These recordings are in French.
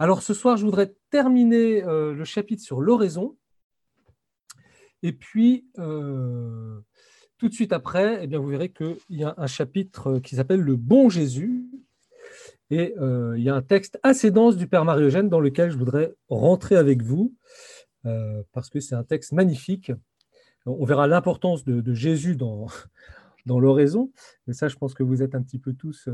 Alors ce soir, je voudrais terminer euh, le chapitre sur l'oraison. Et puis, euh, tout de suite après, eh bien, vous verrez qu'il y a un chapitre qui s'appelle Le bon Jésus. Et euh, il y a un texte assez dense du Père Marie-Eugène dans lequel je voudrais rentrer avec vous, parce que c'est un texte magnifique. On verra l'importance de, Jésus dans, dans l'oraison. Mais ça, je pense que vous êtes un petit peu tous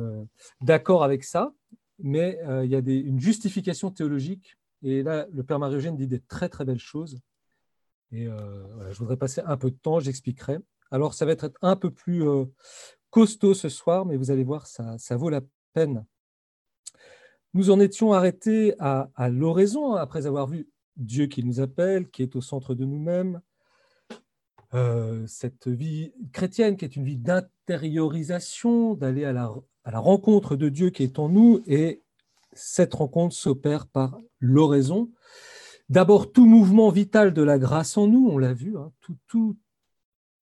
d'accord avec ça mais euh, il y a une justification théologique. Et là, le Père Marie-Eugène dit des très très belles choses. Et euh, je voudrais passer un peu de temps, j'expliquerai. Alors, ça va être un peu plus euh, costaud ce soir, mais vous allez voir, ça, ça, vaut la peine. Nous en étions arrêtés à, à l'oraison, après avoir vu Dieu qui nous appelle, qui est au centre de nous-mêmes, cette vie chrétienne qui est une vie d'intériorisation, d'aller à la à la rencontre de Dieu qui est en nous et cette rencontre s'opère par l'oraison. D'abord, tout mouvement vital de la grâce en nous, on l'a vu, hein, tout,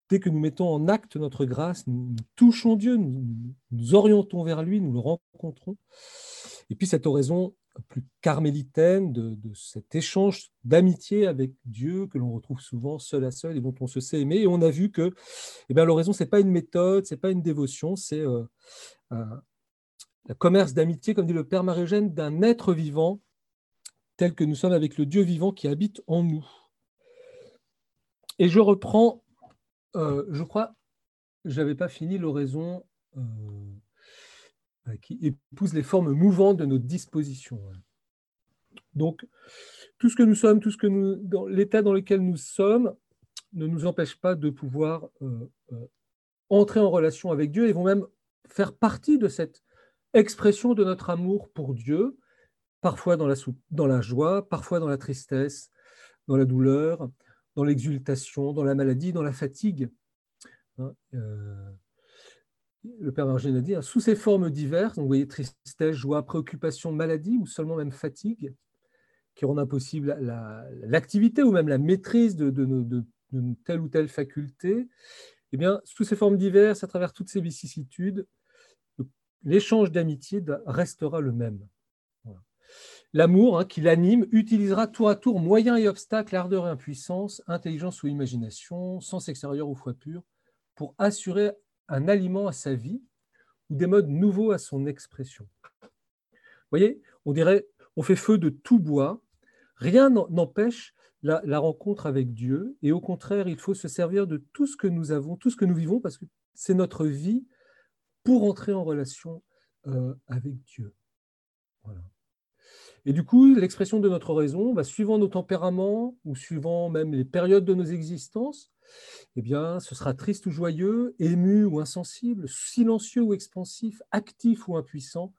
dès que nous mettons en acte notre grâce, nous, touchons Dieu, nous, nous, orientons vers lui, nous le rencontrons. Et puis cette oraison plus carmélitaine de, cet échange d'amitié avec Dieu que l'on retrouve souvent seul à seul et dont on se sait aimer. Et on a vu que eh l'oraison, ce n'est pas une méthode, ce n'est pas une dévotion, c'est euh, le commerce d'amitié, comme dit le Père Marie-Eugène, d'un être vivant tel que nous sommes avec le Dieu vivant qui habite en nous. Et je reprends, euh, je crois, je n'avais pas fini l'oraison euh, qui épouse les formes mouvantes de notre disposition. Donc, tout ce que nous sommes, tout ce que nous, l'état dans lequel nous sommes, ne nous empêche pas de pouvoir euh, entrer en relation avec Dieu et vont même faire partie de cette expression de notre amour pour Dieu, parfois dans la, joie, parfois dans la tristesse, dans la douleur, dans l'exultation, dans la maladie, dans la fatigue. Hein, euh, le Père Margène a dit, hein, sous ces formes diverses, vous voyez tristesse, joie, préoccupation, maladie, ou seulement même fatigue, qui rendent impossible l'activité ou même la maîtrise de, de, telle ou telle faculté, eh bien, sous ces formes diverses, à travers toutes ces vicissitudes, l'échange d'amitié restera le même. L'amour hein, qui l'anime utilisera tour à tour moyens et obstacles, ardeur et impuissance, intelligence ou imagination, sens extérieur ou foi pure, pour assurer un aliment à sa vie ou des modes nouveaux à son expression. Vous voyez, on dirait, on fait feu de tout bois, rien n'empêche la, rencontre avec Dieu. Et au contraire, il faut se servir de tout ce que nous avons, tout ce que nous vivons, parce que c'est notre vie pour entrer en relation euh, avec Dieu. Et du coup, l'expression de notre raison, bah, suivant nos tempéraments ou suivant même les périodes de nos existences, eh bien, ce sera triste ou joyeux, ému ou insensible, silencieux ou expansif, actif ou impuissant,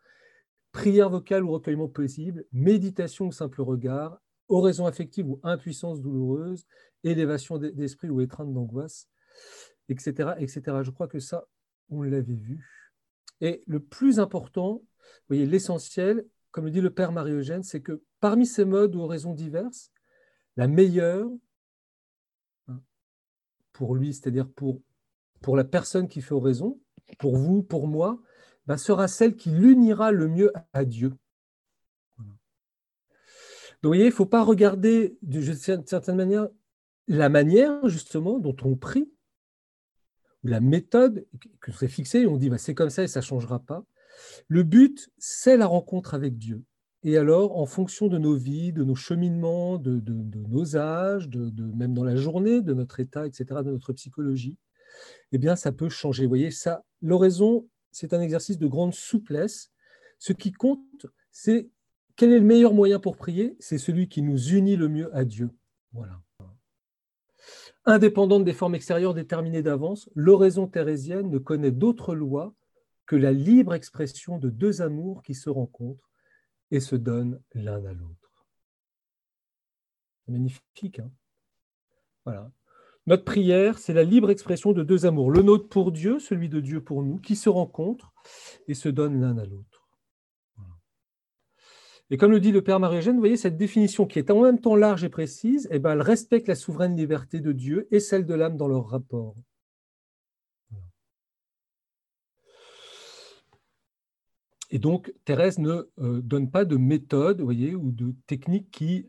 prière vocale ou recueillement possible, méditation ou simple regard, oraison affective ou impuissance douloureuse, élévation d'esprit ou étreinte d'angoisse, etc., etc. Je crois que ça, on l'avait vu. Et le plus important, voyez, l'essentiel, comme le dit le Père Marie-Eugène, c'est que parmi ces modes ou oraisons diverses, la meilleure, pour lui, c'est-à-dire pour, la personne qui fait oraison, pour vous, pour moi, ben, sera celle qui l'unira le mieux à Dieu vous voyez, il ne faut pas regarder d'une certaine manière la manière justement dont on prie, ou la méthode que c'est fixé, on dit bah, c'est comme ça et ça ne changera pas. Le but, c'est la rencontre avec Dieu. Et alors, en fonction de nos vies, de nos cheminements, de, nos âges, de, même dans la journée, de notre état, etc., de notre psychologie, eh bien, ça peut changer. Vous voyez, ça, l'oraison, c'est un exercice de grande souplesse. Ce qui compte, c'est quel est le meilleur moyen pour prier? C'est celui qui nous unit le mieux à Dieu. Voilà. Indépendante des formes extérieures déterminées d'avance, l'oraison thérésienne ne connaît d'autre loi que la libre expression de deux amours qui se rencontrent et se donnent l'un à l'autre. Magnifique, hein Voilà. Notre prière, c'est la libre expression de deux amours, le nôtre pour Dieu, celui de Dieu pour nous, qui se rencontrent et se donnent l'un à l'autre. Et comme le dit le Père Marie-Eugène, vous voyez, cette définition qui est en même temps large et précise, eh ben, elle respecte la souveraine liberté de Dieu et celle de l'âme dans leur rapport. Et donc, Thérèse ne donne pas de méthode voyez, ou de technique qui,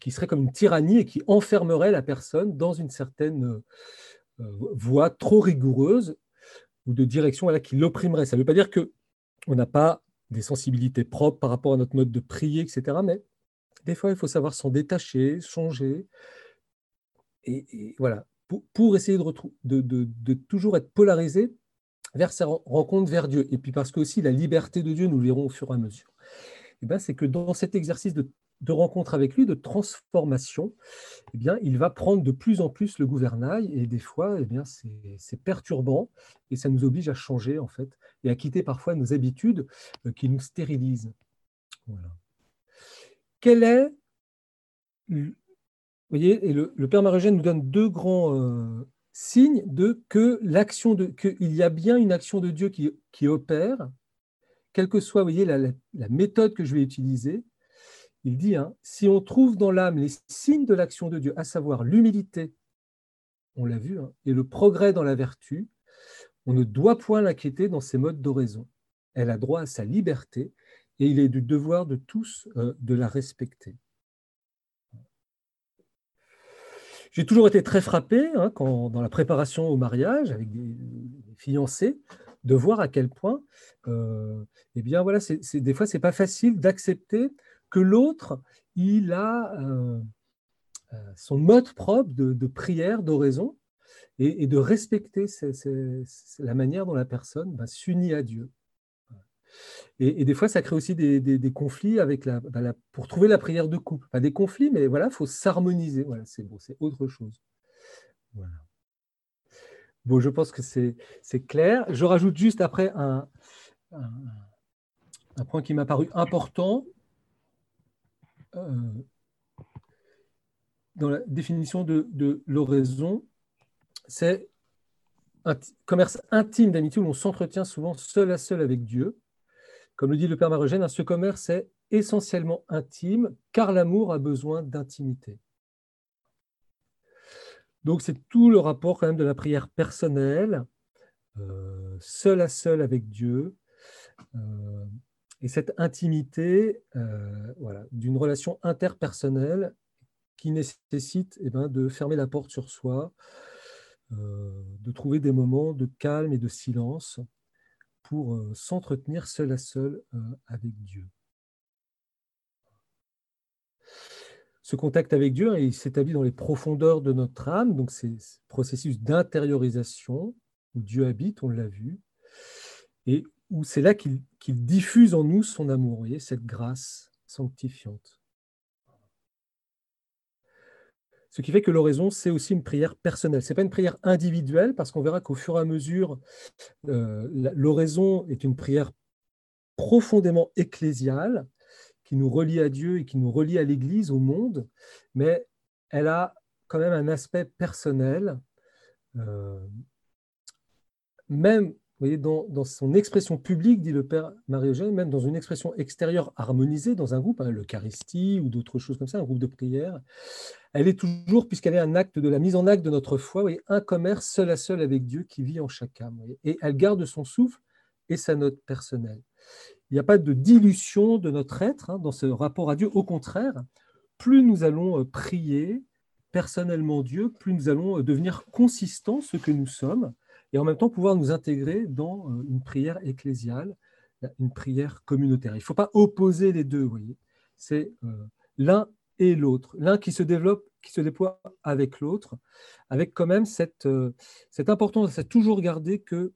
qui serait comme une tyrannie et qui enfermerait la personne dans une certaine voie trop rigoureuse ou de direction là qui l'opprimerait. Ça ne veut pas dire qu'on n'a pas des sensibilités propres par rapport à notre mode de prier, etc. Mais des fois, il faut savoir s'en détacher, changer. Et, voilà, pour, essayer de, de, toujours être polarisé vers sa rencontre vers Dieu. Et puis parce que aussi la liberté de Dieu, nous le verrons au fur et à mesure. Et ben, c'est que dans cet exercice de, rencontre avec lui, de transformation, eh bien, il va prendre de plus en plus le gouvernail et des fois, eh bien, c'est perturbant et ça nous oblige à changer en fait et à quitter parfois nos habitudes euh, qui nous stérilisent. Quel est vous voyez, et le, Père Marogène nous donne deux grands euh, signes de que l'action de qu'il y a bien une action de Dieu qui, opère, quelle que soit, la, méthode que je vais utiliser. Il dit, hein, si on trouve dans l'âme les signes de l'action de Dieu, à savoir l'humilité, on l'a vu, hein, et le progrès dans la vertu, on ne doit point l'inquiéter dans ses modes d'oraison. Elle a droit à sa liberté et il est du devoir de tous euh, de la respecter. J'ai toujours été très frappé hein, dans la préparation au mariage avec des, fiancés de voir à quel point, euh, eh bien voilà, des fois c'est pas facile d'accepter que l'autre il a euh, son mode propre de, prière, d'oraison, et, de respecter la manière dont la personne bah, s'unit à Dieu. Et, des fois, ça crée aussi des, conflits avec bah, la, pour trouver la prière de couple. Pas des conflits, mais voilà, il faut s'harmoniser. Voilà, c'est bon, c'est autre chose. Bon, je pense que c'est clair. Je rajoute juste après un, point qui m'a paru important. Euh, dans la définition de l'oraison, c'est un commerce intime d'amitié où l'on s'entretient souvent seul à seul avec Dieu comme le dit le Père Marogène, ce commerce est essentiellement intime, car l'amour a besoin d'intimité. Donc c'est tout le rapport quand même de la prière personnelle, euh, seul à seul avec Dieu, euh, et cette intimité euh, voilà, d'une relation interpersonnelle qui nécessite eh ben, de fermer la porte sur soi, de trouver des moments de calme et de silence pour euh, s'entretenir seul à seul euh, avec Dieu. Ce contact avec Dieu, hein, il s'établit dans les profondeurs de notre âme, donc c'est ce processus d'intériorisation où Dieu habite, on l'a vu, et où c'est là qu'il diffuse en nous son amour, voyez, cette grâce sanctifiante. Ce qui fait que l'oraison, c'est aussi une prière personnelle. Ce n'est pas une prière individuelle, parce qu'on verra qu'au fur et à mesure, euh, l'oraison est une prière profondément ecclésiale, qui nous relie à Dieu et qui nous relie à l'Église, au monde, mais elle a quand même un aspect personnel, euh, même voyez, dans, son expression publique, dit le Père Marie-Eugène, même dans une expression extérieure harmonisée dans un groupe, hein, l'Eucharistie ou d'autres choses comme ça, un groupe de prière, elle est toujours, puisqu'elle est un acte de la mise en acte de notre foi, voyez, un commerce seul à seul avec Dieu qui vit en âme. et elle garde son souffle et sa note personnelle. Il n'y a pas de dilution de notre être hein, dans ce rapport à Dieu. Au contraire, plus nous allons euh, prier personnellement Dieu, plus nous allons euh, devenir consistants, ce que nous sommes, et en même temps pouvoir nous intégrer dans euh, une prière ecclésiale, une prière communautaire. Il ne faut pas opposer les deux, voyez. C'est l'un et l'autre, l'un qui se développe, qui se déploie avec l'autre, avec quand même cette, euh, cette importance à toujours garder que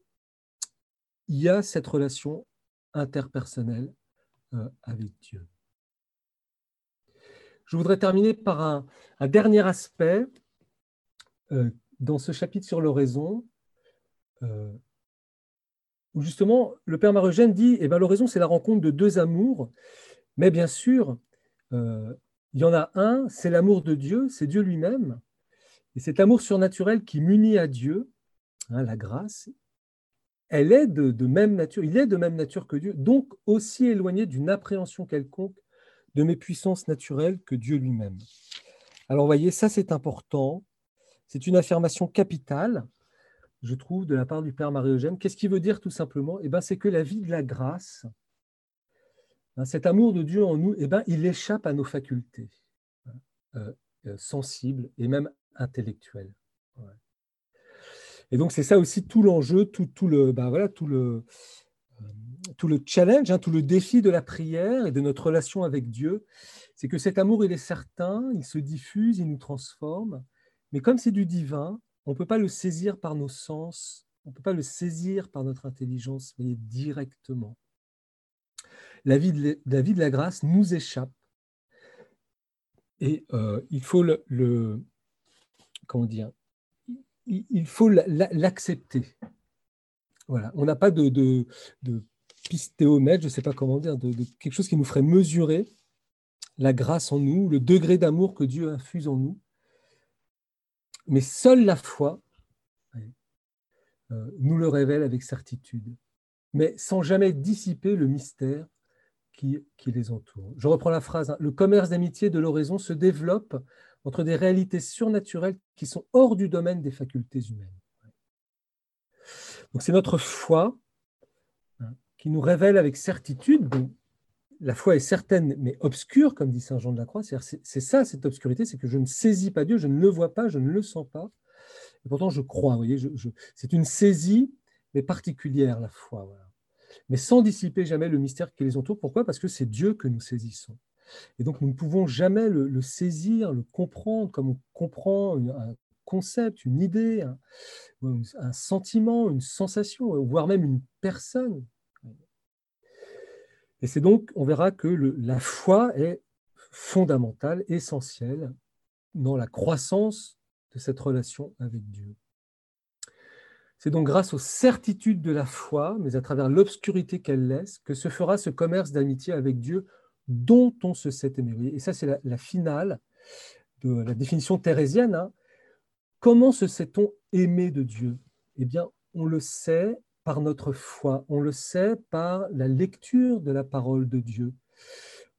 il y a cette relation interpersonnelle avec Dieu. Je voudrais terminer par un, dernier aspect dans ce chapitre sur l'oraison, euh, où justement le Père Marogène dit eh ben, l'oraison, c'est la rencontre de deux amours, mais bien sûr, euh, il y en a un, c'est l'amour de Dieu, c'est Dieu lui-même, et cet amour surnaturel qui m'unit à Dieu, hein, la grâce, elle est de, même nature, il est de même nature que Dieu, donc aussi éloigné d'une appréhension quelconque de mes puissances naturelles que Dieu lui-même. Alors, vous voyez, ça c'est important, c'est une affirmation capitale, je trouve, de la part du Père Marie-Eugène. Qu'est-ce qu'il veut dire tout simplement? Eh ben, C'est que la vie de la grâce, cet amour de Dieu en nous, eh ben, il échappe à nos facultés hein, euh, euh, sensibles et même intellectuelles. Et donc, c'est ça aussi tout l'enjeu, tout, le, euh, le challenge, hein, tout le défi de la prière et de notre relation avec Dieu. C'est que cet amour, il est certain, il se diffuse, il nous transforme. Mais comme c'est du divin, on ne peut pas le saisir par nos sens, on ne peut pas le saisir par notre intelligence, mais directement. La vie de la, vie de la grâce nous échappe. Et euh, il faut le, comment dire il faut l'accepter. Voilà. On n'a pas de, de, de pistéomètre, je ne sais pas comment dire, de, quelque chose qui nous ferait mesurer la grâce en nous, le degré d'amour que Dieu infuse en nous. Mais seule la foi euh, nous le révèle avec certitude, mais sans jamais dissiper le mystère qui, les entoure. Je reprends la phrase, hein. le commerce d'amitié de l'oraison se développe entre des réalités surnaturelles qui sont hors du domaine des facultés humaines. Donc c'est notre foi hein, qui nous révèle avec certitude, la foi est certaine mais obscure, comme dit Saint Jean de la Croix, c'est ça cette obscurité, c'est que je ne saisis pas Dieu, je ne le vois pas, je ne le sens pas, et pourtant je crois, vous voyez, c'est une saisie, mais particulière la foi, mais sans dissiper jamais le mystère qui les entoure. Pourquoi? Parce que c'est Dieu que nous saisissons. Et donc, nous ne pouvons jamais le, saisir, le comprendre comme on comprend un concept, une idée, un, sentiment, une sensation, voire même une personne. Et c'est donc, on verra que la foi est fondamentale, essentielle dans la croissance de cette relation avec Dieu. C'est donc grâce aux certitudes de la foi, mais à travers l'obscurité qu'elle laisse, que se fera ce commerce d'amitié avec Dieu dont on se sait aimé. Et ça, c'est la, finale de la définition thérésienne. Hein. Comment se sait-on aimé de Dieu? Eh bien, on le sait par notre foi, on le sait par la lecture de la parole de Dieu,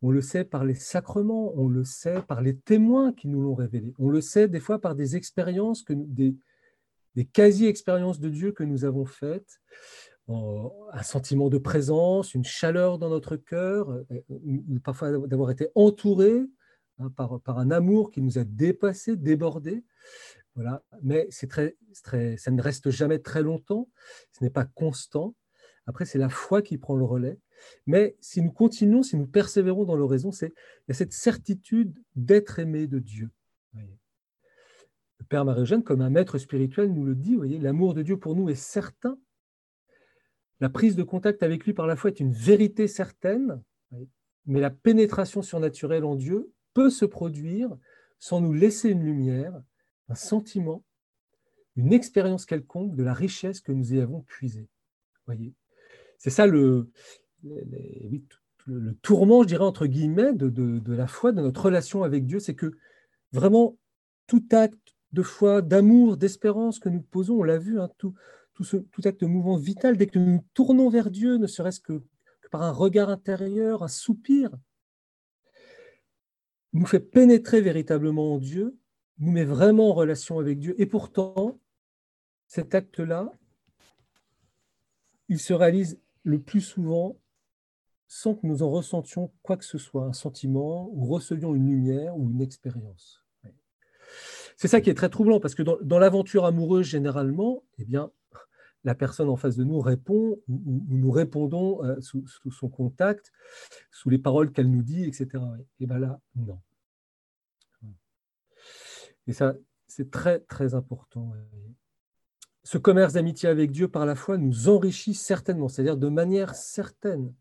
on le sait par les sacrements, on le sait par les témoins qui nous l'ont révélé, on le sait des fois par des expériences, que, des, des quasi-expériences de Dieu que nous avons faites, un sentiment de présence, une chaleur dans notre cœur, euh, parfois d'avoir été entouré hein, par, par, un amour qui nous a dépassé, débordé. Voilà. Mais c'est très, très, ça ne reste jamais très longtemps, ce n'est pas constant. Après, c'est la foi qui prend le relais. Mais si nous continuons, si nous persévérons dans l'oraison, c'est il y a cette certitude d'être aimé de Dieu. Père Marie-Eugène, comme un maître spirituel, nous le dit, voyez, l'amour de Dieu pour nous est certain. La prise de contact avec lui par la foi est une vérité certaine, mais la pénétration surnaturelle en Dieu peut se produire sans nous laisser une lumière, un sentiment, une expérience quelconque de la richesse que nous y avons puisée. Voyez, c'est ça le, le, tourment, je dirais entre guillemets, de, la foi, de notre relation avec Dieu, c'est que vraiment tout acte de foi, d'amour, d'espérance que nous posons, on l'a vu, hein, tout, tout, acte de mouvement vital, dès que nous nous tournons vers Dieu, ne serait-ce que, par un regard intérieur, un soupir, nous fait pénétrer véritablement en Dieu, nous met vraiment en relation avec Dieu. Et pourtant, cet acte-là, il se réalise le plus souvent sans que nous en ressentions quoi que ce soit, un sentiment, ou recevions une lumière ou une expérience. C'est ça qui est très troublant, parce que dans, l'aventure amoureuse, généralement, eh bien, la personne en face de nous répond ou, nous répondons euh, sous, son contact, sous les paroles qu'elle nous dit, etc. Et bien là, non. Et ça, c'est très, très important. Ce commerce d'amitié avec Dieu par la foi nous enrichit certainement, c'est-à-dire de manière certaine.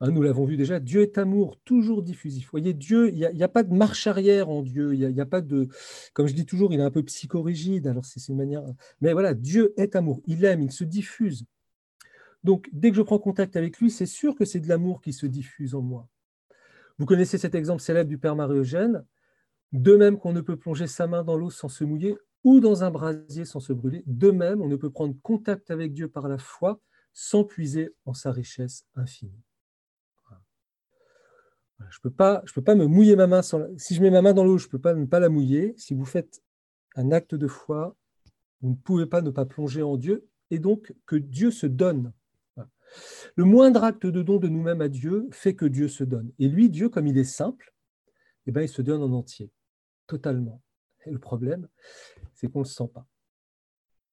Hein, nous l'avons vu déjà, Dieu est amour, toujours diffusif. Vous voyez, Dieu, il n'y a, pas de marche arrière en Dieu. Il n'y a, pas de, comme je dis toujours, il est un peu psychorigide. Alors c'est une manière, mais voilà, Dieu est amour. Il aime, il se diffuse. Donc dès que je prends contact avec lui, c'est sûr que c'est de l'amour qui se diffuse en moi. Vous connaissez cet exemple célèbre du Père Marie-Eugène. De même qu'on ne peut plonger sa main dans l'eau sans se mouiller ou dans un brasier sans se brûler, de même on ne peut prendre contact avec Dieu par la foi sans puiser en sa richesse infinie. Je ne peux, pas, me mouiller ma main. Sans Si je mets ma main dans l'eau, je ne peux pas ne pas la mouiller. Si vous faites un acte de foi, Vous ne pouvez pas ne pas plonger en Dieu et donc que Dieu se donne. Le moindre acte de don de nous-mêmes à Dieu fait que Dieu se donne. Et lui, Dieu, comme il est simple, eh bien, il se donne en entier, totalement. Et le problème, c'est qu'on ne le sent pas.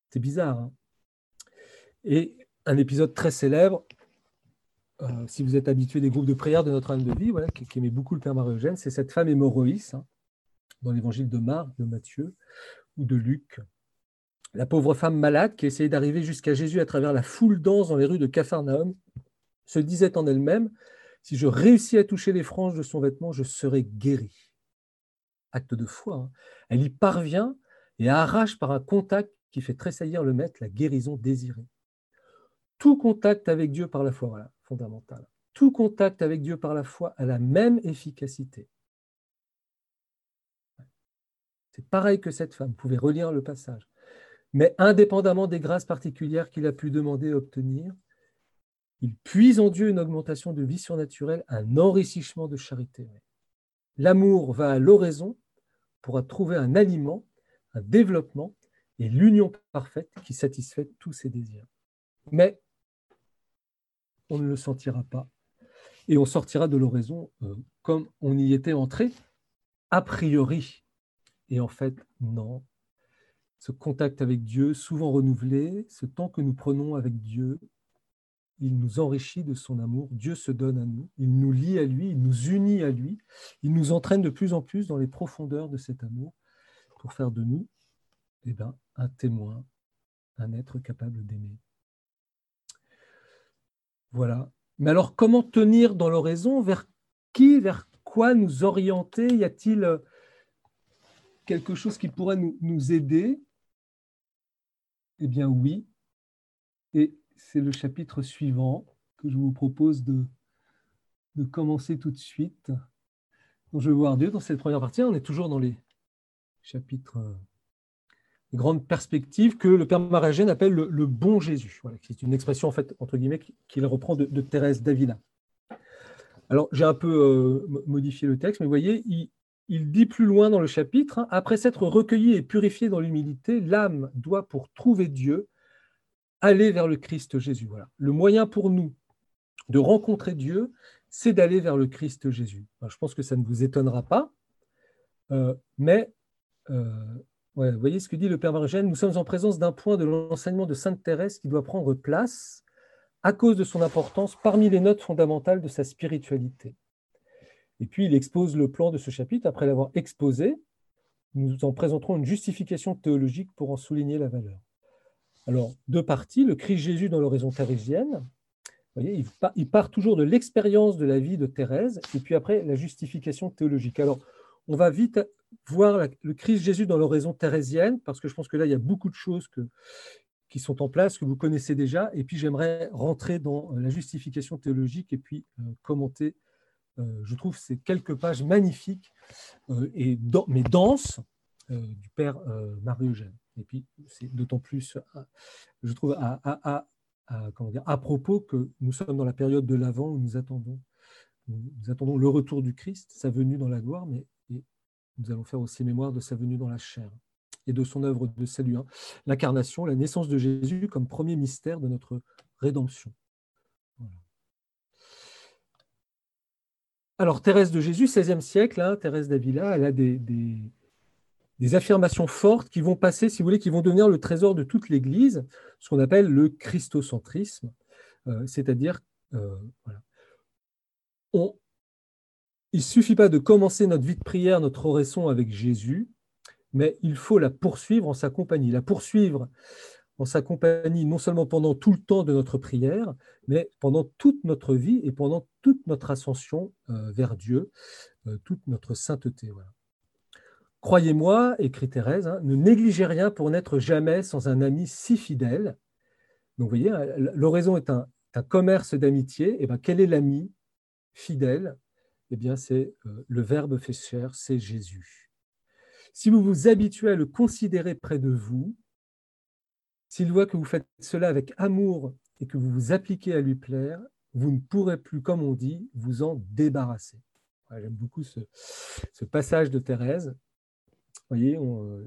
C'est bizarre. Hein et un épisode très célèbre, euh, si vous êtes habitué des groupes de prière de notre âme de vie, qui, aimait beaucoup le Père Marie-Eugène, c'est cette femme hémorroïs hein, dans l'évangile de Marc, de Matthieu ou de Luc. La pauvre femme malade qui essayait d'arriver jusqu'à Jésus à travers la foule dense dans les rues de Capharnaüm se disait en elle-même Si je réussis à toucher les franges de son vêtement, je serai guérie. Acte de foi. Hein. Elle y parvient et arrache par un contact qui fait tressaillir le maître la guérison désirée. Tout contact avec Dieu par la foi, voilà, fondamental. Tout contact avec Dieu par la foi a la même efficacité. C'est pareil que cette femme, vous pouvez relire le passage. Mais indépendamment des grâces particulières qu'il a pu demander et obtenir, il puise en Dieu une augmentation de vie surnaturelle, un enrichissement de charité. L'amour va à l'oraison pour trouver un aliment, un développement et l'union parfaite qui satisfait tous ses désirs. Mais on ne le sentira pas. Et on sortira de l'oraison euh, comme on y était entré, a priori. Et en fait, non. Ce contact avec Dieu, souvent renouvelé, ce temps que nous prenons avec Dieu, il nous enrichit de son amour. Dieu se donne à nous, il nous lie à lui, il nous unit à lui, il nous entraîne de plus en plus dans les profondeurs de cet amour pour faire de nous eh ben, un témoin, un être capable d'aimer. Voilà. Mais alors, comment tenir dans l'oraison? Vers qui, vers quoi nous orienter? Y a-t-il euh, quelque chose qui pourrait nous, aider? Eh bien oui. Et c'est le chapitre suivant que je vous propose de, de commencer tout de suite. Donc, je vais voir Dieu dans cette première partie. On est toujours dans les chapitres euh, grande perspective que le Père Maragène appelle le, bon Jésus. Voilà, c'est une expression, en fait, entre guillemets, qu'il reprend de, Thérèse d'Avila. Alors, j'ai un peu euh, modifié le texte, mais vous voyez, il, dit plus loin dans le chapitre, hein, après s'être recueilli et purifié dans l'humilité, l'âme doit, pour trouver Dieu, aller vers le Christ Jésus. Voilà. Le moyen pour nous de rencontrer Dieu, c'est d'aller vers le Christ Jésus. je pense que ça ne vous étonnera pas, euh, mais euh, vous voyez ce que dit le Père Margène Nous sommes en présence d'un point de l'enseignement de Sainte Thérèse qui doit prendre place à cause de son importance parmi les notes fondamentales de sa spiritualité. Et puis il expose le plan de ce chapitre. Après l'avoir exposé, nous en présenterons une justification théologique pour en souligner la valeur. Alors, deux parties, le Christ Jésus dans l'horizon thérésienne. Voyez, il part toujours de l'expérience de la vie de Thérèse, et puis après la justification théologique. Alors, on va vite voir le Christ Jésus dans l'oraison thérésienne, parce que je pense que là, il y a beaucoup de choses qui sont en place, que vous connaissez déjà. Et puis, j'aimerais rentrer dans la justification théologique et puis euh, commenter, euh, je trouve, ces quelques pages magnifiques, euh, et mais denses, du Père Marie-Eugène. Et puis, c'est d'autant plus, je trouve, à, à, propos que nous sommes dans la période de l'Avent où nous attendons, nous attendons le retour du Christ, sa venue dans la gloire, mais nous allons faire aussi mémoire de sa venue dans la chair et de son œuvre de salut, hein. l'incarnation, la naissance de Jésus comme premier mystère de notre rédemption. Alors, Thérèse de Jésus, 16e siècle, hein, Thérèse d'Avila, elle a des, affirmations fortes qui vont passer, si vous voulez, qui vont devenir le trésor de toute l'Église, ce qu'on appelle le christocentrisme, euh, c'est-à-dire, euh, voilà, on, il ne suffit pas de commencer notre vie de prière, notre oraison avec Jésus, mais il faut la poursuivre en sa compagnie. La poursuivre en sa compagnie, non seulement pendant tout le temps de notre prière, mais pendant toute notre vie et pendant toute notre ascension euh, vers Dieu, euh, toute notre sainteté. Croyez-moi, écrit Thérèse, hein, ne négligez rien pour n'être jamais sans un ami si fidèle. Donc, vous voyez, hein, l'oraison est un, commerce d'amitié. Et ben, quel est l'ami fidèle eh bien, c'est euh, le Verbe fait chair, c'est Jésus. Si vous vous habituez à le considérer près de vous, s'il voit que vous faites cela avec amour et que vous vous appliquez à lui plaire, vous ne pourrez plus, comme on dit, vous en débarrasser. J'aime beaucoup ce, passage de Thérèse. voyez,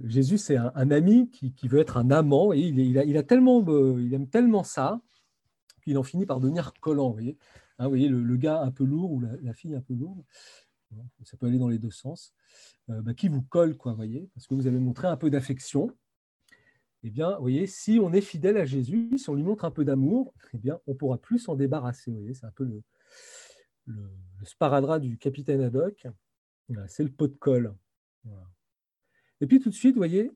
Jésus, c'est un, ami qui, veut être un amant. Et il, a, tellement, il aime tellement ça qu'il en finit par devenir collant. Vous voyez, hein, vous voyez le, gars un peu lourd ou la, fille un peu lourde, ça peut aller dans les deux sens, bah, qui vous colle, quoi, voyez, parce que vous avez montré un peu d'affection eh bien, vous voyez, si on est fidèle à Jésus, si on lui montre un peu d'amour, eh bien, on pourra plus s'en débarrasser. Vous voyez, c'est un peu le, le, sparadrap du capitaine Haddock. c'est le pot de colle. Et puis tout de suite, vous voyez,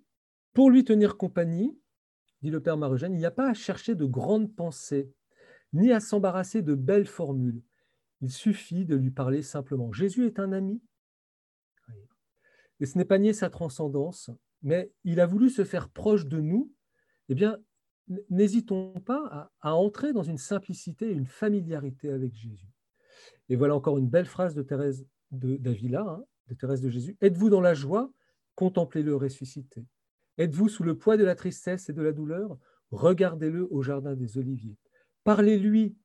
pour lui tenir compagnie, dit le père Marugène, il n'y a pas à chercher de grandes pensées, ni à s'embarrasser de belles formules. Il suffit de lui parler simplement. Jésus est un ami. Et ce n'est pas nier sa transcendance, mais il a voulu se faire proche de nous, eh bien, n'hésitons pas à, entrer dans une simplicité, une familiarité avec Jésus. Et voilà encore une belle phrase de Thérèse d'Avila, hein, de Thérèse de Jésus. Êtes-vous dans la joie? Contemplez-le ressuscité. Êtes-vous sous le poids de la tristesse et de la douleur? Regardez-le au jardin des Oliviers. Parlez-lui,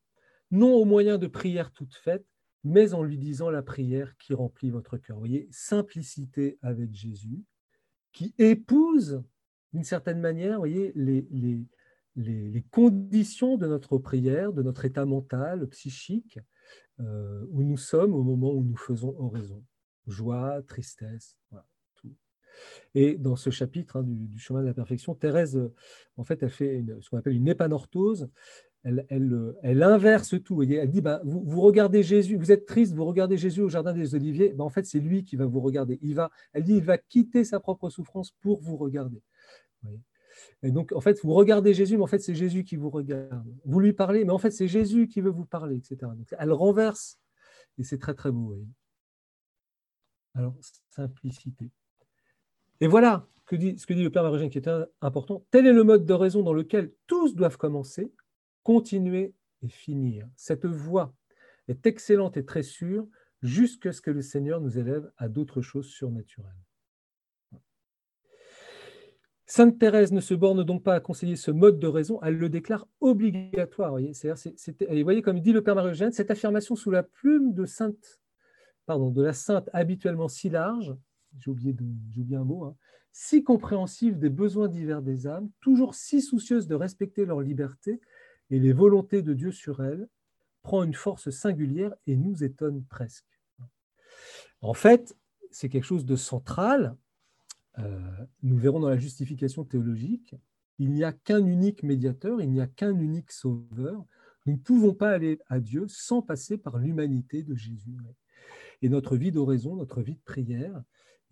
non au moyen de prières toutes faites, mais en lui disant la prière qui remplit votre cœur. Vous voyez, simplicité avec Jésus, qui épouse d'une certaine manière voyez, les, les, les, conditions de notre prière, de notre état mental, psychique, euh, où nous sommes au moment où nous faisons oraison. Joie, tristesse, tout. Et dans ce chapitre hein, du, chemin de la perfection, Thérèse, en fait, elle fait ce qu'on appelle une épanorthose elle, inverse tout. Elle dit, bah, vous, regardez Jésus, vous êtes triste, vous regardez Jésus au Jardin des Oliviers, bah, en fait c'est lui qui va vous regarder. Il va, elle dit, il va quitter sa propre souffrance pour vous regarder. Et donc, en fait, vous regardez Jésus, mais en fait, c'est Jésus qui vous regarde. Vous lui parlez, mais en fait, c'est Jésus qui veut vous parler, etc. Elle renverse, et c'est très, très beau. Alors, simplicité. Et voilà ce que dit le Père Marogène qui est important. Tel est le mode de raison dans lequel tous doivent commencer, continuer et finir. Cette voie est excellente et très sûre jusqu'à ce que le Seigneur nous élève à d'autres choses surnaturelles. Sainte Thérèse ne se borne donc pas à conseiller ce mode de raison, elle le déclare obligatoire. Vous voyez, voyez comme dit le Père marie cette affirmation sous la plume de, sainte, pardon, de la sainte habituellement si large, j'ai un mot, hein, si compréhensive des besoins divers des âmes, toujours si soucieuse de respecter leur liberté, et les volontés de Dieu sur elle prend une force singulière et nous étonne presque. En fait, c'est quelque chose de central. Euh, nous verrons dans la justification théologique, il n'y a qu'un unique médiateur, il n'y a qu'un unique sauveur. Nous ne pouvons pas aller à Dieu sans passer par l'humanité de Jésus. Et notre vie d'oraison, notre vie de prière,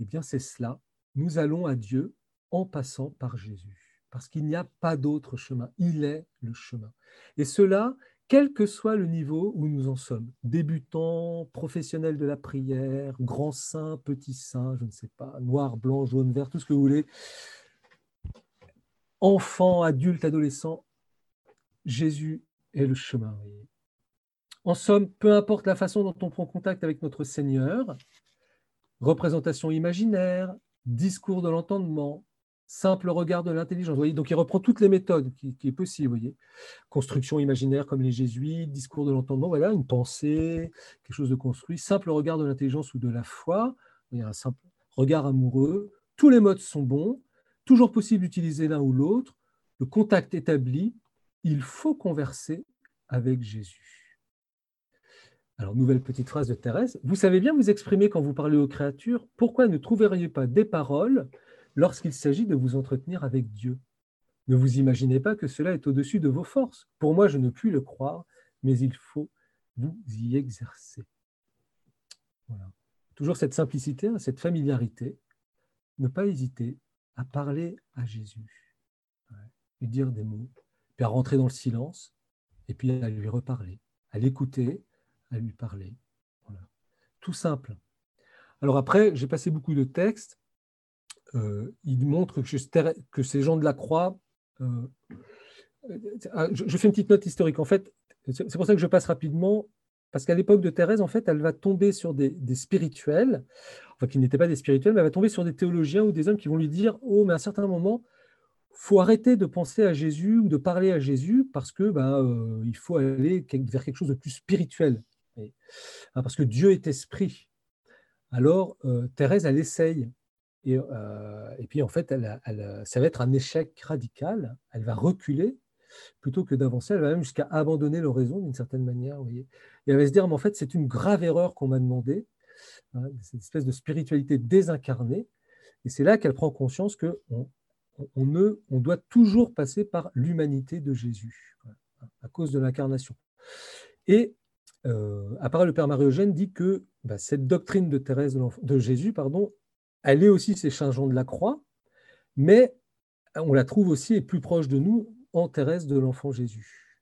eh bien c'est cela. Nous allons à Dieu en passant par Jésus parce qu'il n'y a pas d'autre chemin. Il est le chemin. Et cela, quel que soit le niveau où nous en sommes, débutants, professionnels de la prière, grand saint, petit saint, je ne sais pas, noir, blanc, jaune, vert, tout ce que vous voulez, enfant, adulte, adolescent, Jésus est le chemin. En somme, peu importe la façon dont on prend contact avec notre Seigneur, représentation imaginaire, discours de l'entendement, simple regard de l'intelligence. Donc il reprend toutes les méthodes qui, est possible. Voyez. Construction imaginaire comme les jésuites, discours de l'entendement, voilà, une pensée, quelque chose de construit, simple regard de l'intelligence ou de la foi, a un simple regard amoureux. Tous les modes sont bons, toujours possible d'utiliser l'un ou l'autre, le contact établi, il faut converser avec Jésus. Alors, nouvelle petite phrase de Thérèse. Vous savez bien vous exprimer quand vous parlez aux créatures. Pourquoi ne trouveriez pas des paroles lorsqu'il s'agit de vous entretenir avec Dieu. Ne vous imaginez pas que cela est au-dessus de vos forces. Pour moi, je ne puis le croire, mais il faut vous y exercer. Toujours cette simplicité, hein, cette familiarité. Ne pas hésiter à parler à Jésus, lui dire des mots, puis à rentrer dans le silence, et puis à lui reparler, à l'écouter, à lui parler. Tout simple. Alors après, j'ai passé beaucoup de textes. Euh, il montre que, ces gens de la croix. Euh, ah, je, fais une petite note historique. En fait, c'est pour ça que je passe rapidement, parce qu'à l'époque de Thérèse, en fait, elle va tomber sur des, spirituels, enfin qui n'étaient pas des spirituels, mais elle va tomber sur des théologiens ou des hommes qui vont lui dire Oh, mais à un certain moment, faut arrêter de penser à Jésus ou de parler à Jésus parce que ben, euh, il faut aller vers quelque chose de plus spirituel. Hein, parce que Dieu est esprit. Alors, Thérèse, elle essaye Et, et puis, en fait, elle, ça va être un échec radical. Elle va reculer plutôt que d'avancer. Elle va même jusqu'à abandonner l'oraison d'une certaine manière. Vous voyez. Et elle va se dire, mais en fait, c'est une grave erreur qu'on m'a demandé. Hein, cette espèce de spiritualité désincarnée. Et c'est là qu'elle prend conscience qu'on on, on doit toujours passer par l'humanité de Jésus, à cause de l'incarnation. Et euh, à le Père Marie-Eugène dit que bah, cette doctrine de, Thérèse de, Jésus, pardon, elle est aussi ces changements de la croix, mais on la trouve aussi et plus proche de nous en Thérèse de l'enfant Jésus.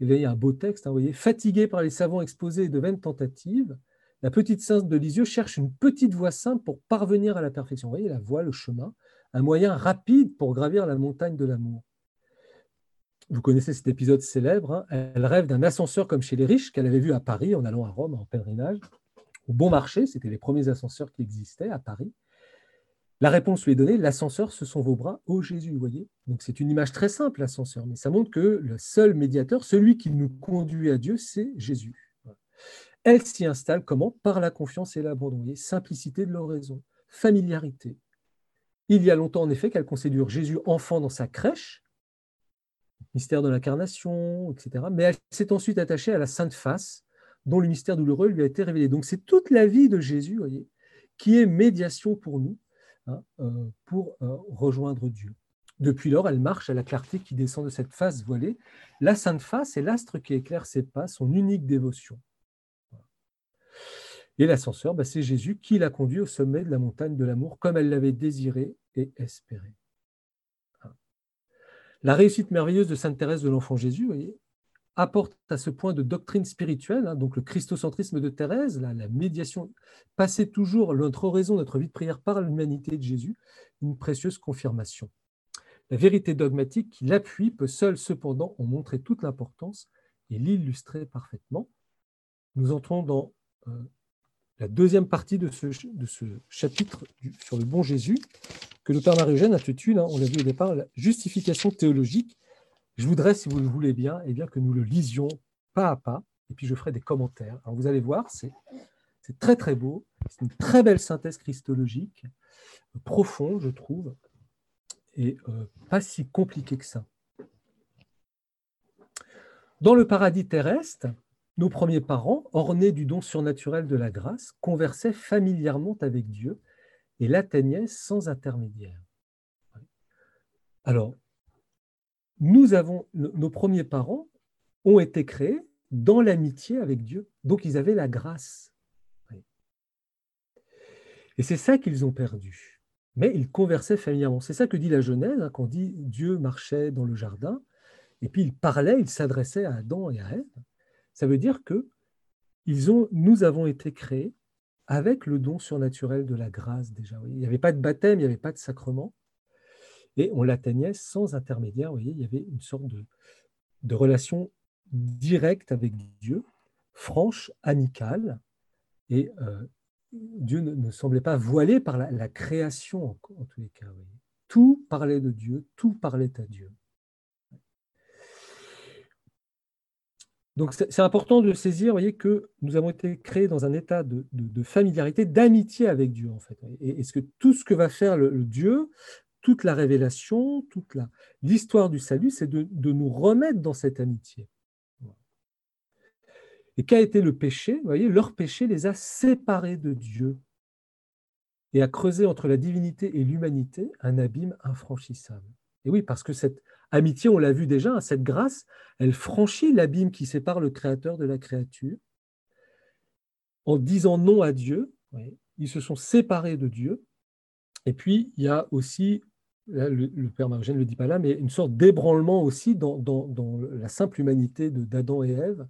Et il y a un beau texte, hein, vous voyez, fatiguée par les savants exposés de vaines tentatives, la petite sainte de Lisieux cherche une petite voie simple pour parvenir à la perfection. Vous voyez, la voie, le chemin, un moyen rapide pour gravir la montagne de l'amour. Vous connaissez cet épisode célèbre. Hein. Elle rêve d'un ascenseur comme chez les riches qu'elle avait vu à Paris en allant à Rome en pèlerinage. Bon marché, c'était les premiers ascenseurs qui existaient à Paris. La réponse lui est donnée, l'ascenseur, ce sont vos bras, ô Jésus, vous voyez? Donc c'est une image très simple, l'ascenseur, mais ça montre que le seul médiateur, celui qui nous conduit à Dieu, c'est Jésus. Elle s'y installe comment? Par la confiance et l'abandon. Simplicité de l'oraison, familiarité. Il y a longtemps, en effet, qu'elle considère Jésus enfant dans sa crèche, mystère de l'incarnation, etc. Mais elle s'est ensuite attachée à la Sainte Face, dont le mystère douloureux lui a été révélé. Donc c'est toute la vie de Jésus, voyez, qui est médiation pour nous, hein, euh, pour euh, rejoindre Dieu. Depuis lors, elle marche à la clarté qui descend de cette face voilée. La Sainte Face est l'astre qui éclaire ses pas, son unique dévotion. Et l'ascenseur, bah, c'est Jésus qui l'a conduit au sommet de la montagne de l'amour, comme elle l'avait désiré et espéré. La réussite merveilleuse de Sainte Thérèse de l'Enfant Jésus voyez, apporte à ce point de doctrine spirituelle, hein, donc le christocentrisme de Thérèse, la, médiation, passer toujours notre oraison, notre vie de prière par l'humanité de Jésus, une précieuse confirmation. La vérité dogmatique qui l'appuie peut seule cependant en montrer toute l'importance et l'illustrer parfaitement. Nous entrons dans euh, la deuxième partie de ce, chapitre sur le bon Jésus, que le Père Marie-Eugène intitule, hein, on l'a vu au départ, la justification théologique. Je voudrais, si vous le voulez eh bien que nous le lisions pas à pas, et puis je ferai des commentaires. Alors vous allez voir, c'est très très beau, c'est une très belle synthèse christologique, profonde, je trouve, et euh, pas si compliqué que ça. Dans le paradis terrestre, nos premiers parents, ornés du don surnaturel de la grâce, conversaient familièrement avec Dieu et l'atteignaient sans intermédiaire. Alors, nous avons, nos premiers parents ont été créés dans l'amitié avec Dieu, donc ils avaient la grâce. Et c'est ça qu'ils ont perdu. Mais ils conversaient familièrement. C'est ça que dit la Genèse, hein, quand dit Dieu marchait dans le jardin, et puis il parlait, il s'adressait à Adam et à Ève. Ça veut dire que ils ont, nous avons été créés avec le don surnaturel de la grâce déjà. Il n'y avait pas de baptême, il n'y avait pas de sacrement, et on l'atteignait sans intermédiaire. Vous voyez, il y avait une sorte de, relation directe avec Dieu, franche, amicale, et euh, Dieu ne, semblait pas voilé par la, création en, tous les cas. Tout parlait de Dieu, tout parlait à Dieu. Donc c'est important de saisir, voyez, que nous avons été créés dans un état de, familiarité, d'amitié avec Dieu, en fait. Et est-ce que tout ce que va faire le, Dieu, toute la révélation, toute l'histoire du salut, c'est de, nous remettre dans cette amitié. Et qu'a été le péché? Voyez, leur péché les a séparés de Dieu et a creusé entre la divinité et l'humanité un abîme infranchissable. Et oui, parce que cette amitié, on l'a vu déjà, cette grâce, elle franchit l'abîme qui sépare le Créateur de la créature. En disant non à Dieu, ils se sont séparés de Dieu. Et puis, il y a aussi, le, Père Margène ne le dit pas là, mais une sorte d'ébranlement aussi dans, la simple humanité d'Adam et Ève,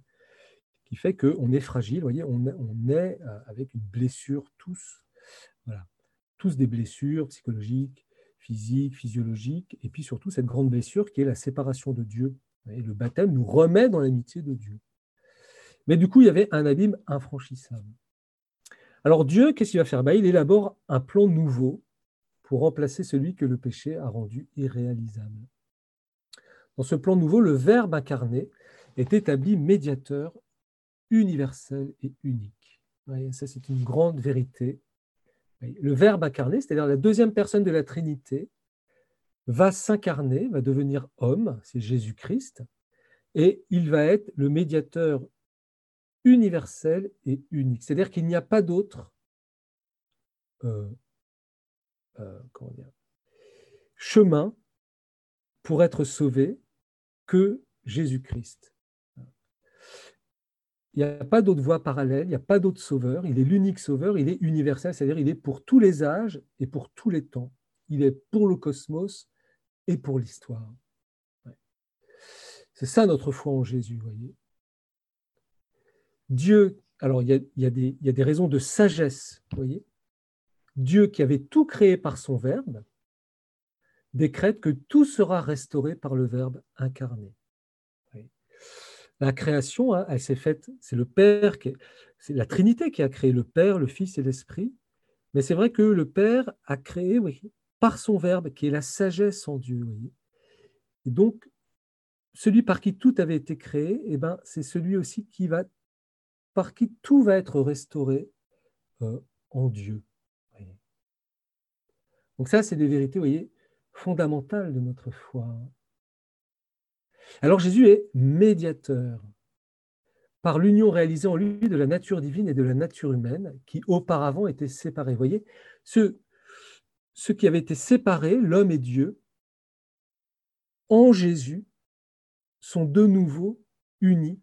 qui fait qu'on est fragile, voyez, on, est euh, avec une blessure tous, tous des blessures psychologiques, physique, physiologique, et puis surtout cette grande blessure qui est la séparation de Dieu. Et le baptême nous remet dans l'amitié de Dieu. Mais du coup, il y avait un abîme infranchissable. Alors Dieu, qu'est-ce qu'il va faire? Bah, Il élabore un plan nouveau pour remplacer celui que le péché a rendu irréalisable. Dans ce plan nouveau, le Verbe incarné est établi médiateur universel et unique. ça, c'est une grande vérité Le Verbe incarné, c'est-à-dire la deuxième personne de la Trinité, va s'incarner, va devenir homme, c'est Jésus-Christ, et il va être le médiateur universel et unique. C'est-à-dire qu'il n'y a pas d'autre euh, euh, chemin pour être sauvé que Jésus-Christ. Il n'y a pas d'autre voie parallèle, il n'y a pas d'autre sauveur, il est l'unique sauveur, il est universel, c'est-à-dire il est pour tous les âges et pour tous les temps. Il est pour le cosmos et pour l'histoire. C'est ça notre foi en Jésus, voyez. Dieu, alors il y, a, des, raisons de sagesse, voyez. Dieu qui avait tout créé par son Verbe, décrète que tout sera restauré par le Verbe incarné. La création, hein, elle s'est faite, c'est le Père, c'est la Trinité qui a créé le Père, le Fils et l'Esprit. Mais c'est vrai que le Père a créé par son Verbe, qui est la sagesse en Dieu. Et donc, celui par qui tout avait été créé, eh ben, c'est celui aussi qui va, par qui tout va être restauré euh, en Dieu. Donc ça, c'est des vérités, vous voyez, fondamentales de notre foi. Alors Jésus est médiateur par l'union réalisée en lui de la nature divine et de la nature humaine qui auparavant étaient séparées. Vous voyez, ce, qui avait été séparé, l'homme et Dieu, en Jésus, sont de nouveau unis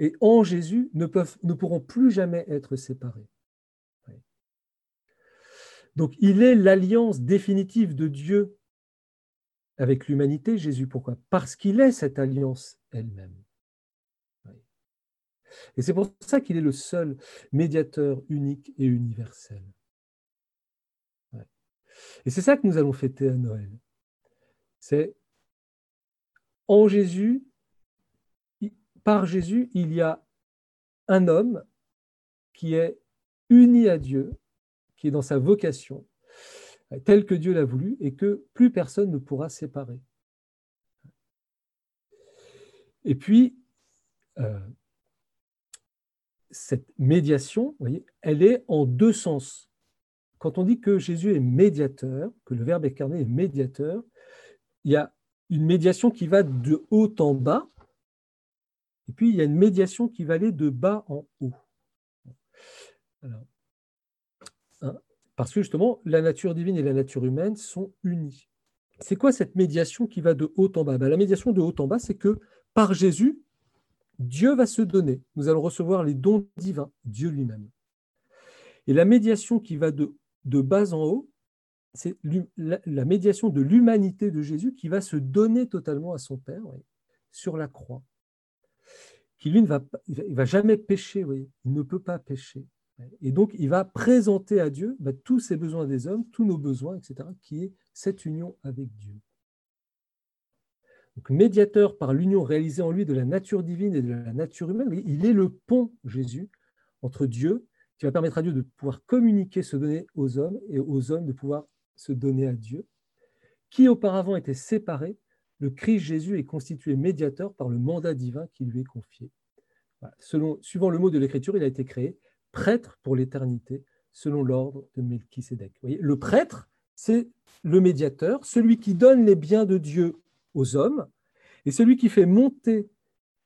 et en Jésus ne pourront plus jamais être séparés. Donc il est l'alliance définitive de Dieu avec l'humanité, Jésus. Pourquoi? Parce qu'il est cette alliance elle-même. Et c'est pour ça qu'il est le seul médiateur unique et universel. Et c'est ça que nous allons fêter à Noël. C'est en Jésus, par Jésus, il y a un homme qui est uni à Dieu, qui est dans sa vocation, tel que Dieu l'a voulu, et que plus personne ne pourra séparer. Et puis, euh, cette médiation, voyez, elle est en deux sens. Quand on dit que Jésus est médiateur, que le Verbe incarné est médiateur, il y a une médiation qui va de haut en bas, et puis il y a une médiation qui va aller de bas en haut. Hein, parce que justement, la nature divine et la nature humaine sont unies. C'est quoi cette médiation qui va de haut en bas? Ben, La médiation de haut en bas, c'est que par Jésus, Dieu va se donner. Nous allons recevoir les dons divins, Dieu lui-même. Et la médiation qui va de, bas en haut, c'est la, médiation de l'humanité de Jésus qui va se donner totalement à son Père sur la croix. Qui lui ne va, il va jamais pécher, il ne peut pas pécher. Et donc, il va présenter à Dieu bah, tous ses besoins des hommes, tous nos besoins, etc., qui est cette union avec Dieu. Donc, médiateur par l'union réalisée en lui de la nature divine et de la nature humaine, il est le pont, Jésus, entre Dieu, qui va permettre à Dieu de pouvoir communiquer, se donner aux hommes, et aux hommes de pouvoir se donner à Dieu. Qui auparavant était séparé, le Christ Jésus est constitué médiateur par le mandat divin qui lui est confié. Suivant le mot de l'Écriture, il a été créé prêtre pour l'éternité, selon l'ordre de Melchisédek. Le prêtre, c'est le médiateur, celui qui donne les biens de Dieu aux hommes, et celui qui fait monter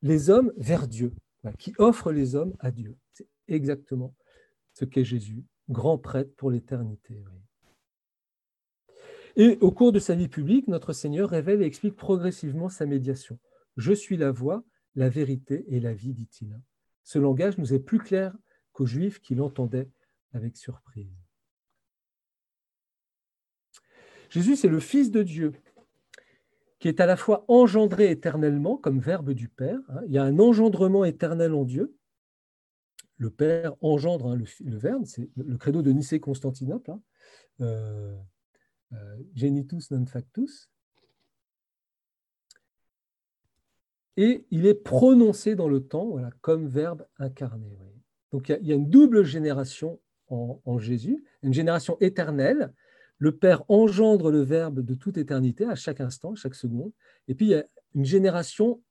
les hommes vers Dieu, qui offre les hommes à Dieu. C'est exactement ce qu'est Jésus, grand prêtre pour l'éternité. Et au cours de sa vie publique, notre Seigneur révèle et explique progressivement sa médiation. Je suis la voie, la vérité et la vie, dit-il. Ce langage nous est plus clair qu'aux Juifs qui l'entendaient avec surprise. Jésus, c'est le Fils de Dieu, qui est à la fois engendré éternellement comme verbe du Père. Hein. Il y a un engendrement éternel en Dieu. Le Père engendre hein, le, Verbe, c'est le credo de Nicée-Constantinople. Hein. Euh, euh, genitus non factus. Et il est prononcé dans le temps comme verbe incarné. Donc il y, a, une double génération en, Jésus, une génération éternelle. Le Père engendre le Verbe de toute éternité, à chaque instant, chaque seconde. Et puis il y a une génération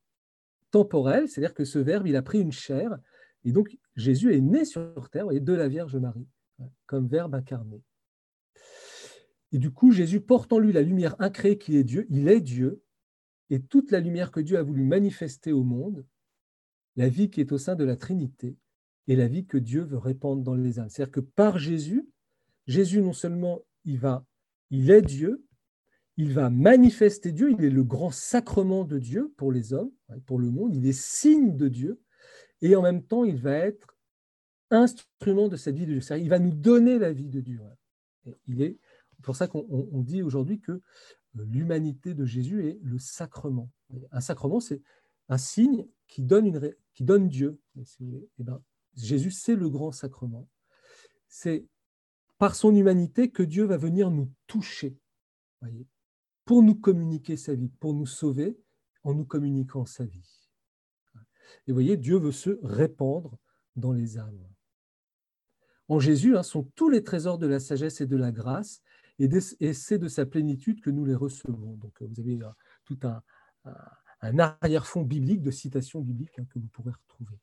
temporelle, c'est-à-dire que ce Verbe, il a pris une chair. Et donc Jésus est né sur terre de la Vierge Marie. comme Verbe incarné. Et du coup, Jésus porte en lui la lumière incréée qui est Dieu. Il est Dieu. Et toute la lumière que Dieu a voulu manifester au monde, la vie qui est au sein de la Trinité, et la vie que Dieu veut répandre dans les âmes. C'est-à-dire que par Jésus, Jésus non seulement il va, il est Dieu, il va manifester Dieu, il est le grand sacrement de Dieu pour les hommes, pour le monde, il est signe de Dieu, et en même temps, il va être instrument de cette vie de Dieu. Il va nous donner la vie de Dieu. il est pour ça qu'on dit aujourd'hui que euh, l'humanité de Jésus est le sacrement. Un sacrement, c'est un signe qui donne, une, qui donne Dieu. Jésus, c'est le grand sacrement. C'est par son humanité que Dieu va venir nous toucher, pour nous communiquer sa vie, pour nous sauver en nous communiquant sa vie. Et vous voyez, Dieu veut se répandre dans les âmes. En Jésus hein, sont tous les trésors de la sagesse et de la grâce, et, c'est de sa plénitude que nous les recevons. Donc vous avez euh, tout un, arrière-fond biblique, de citations bibliques hein, que vous pourrez retrouver.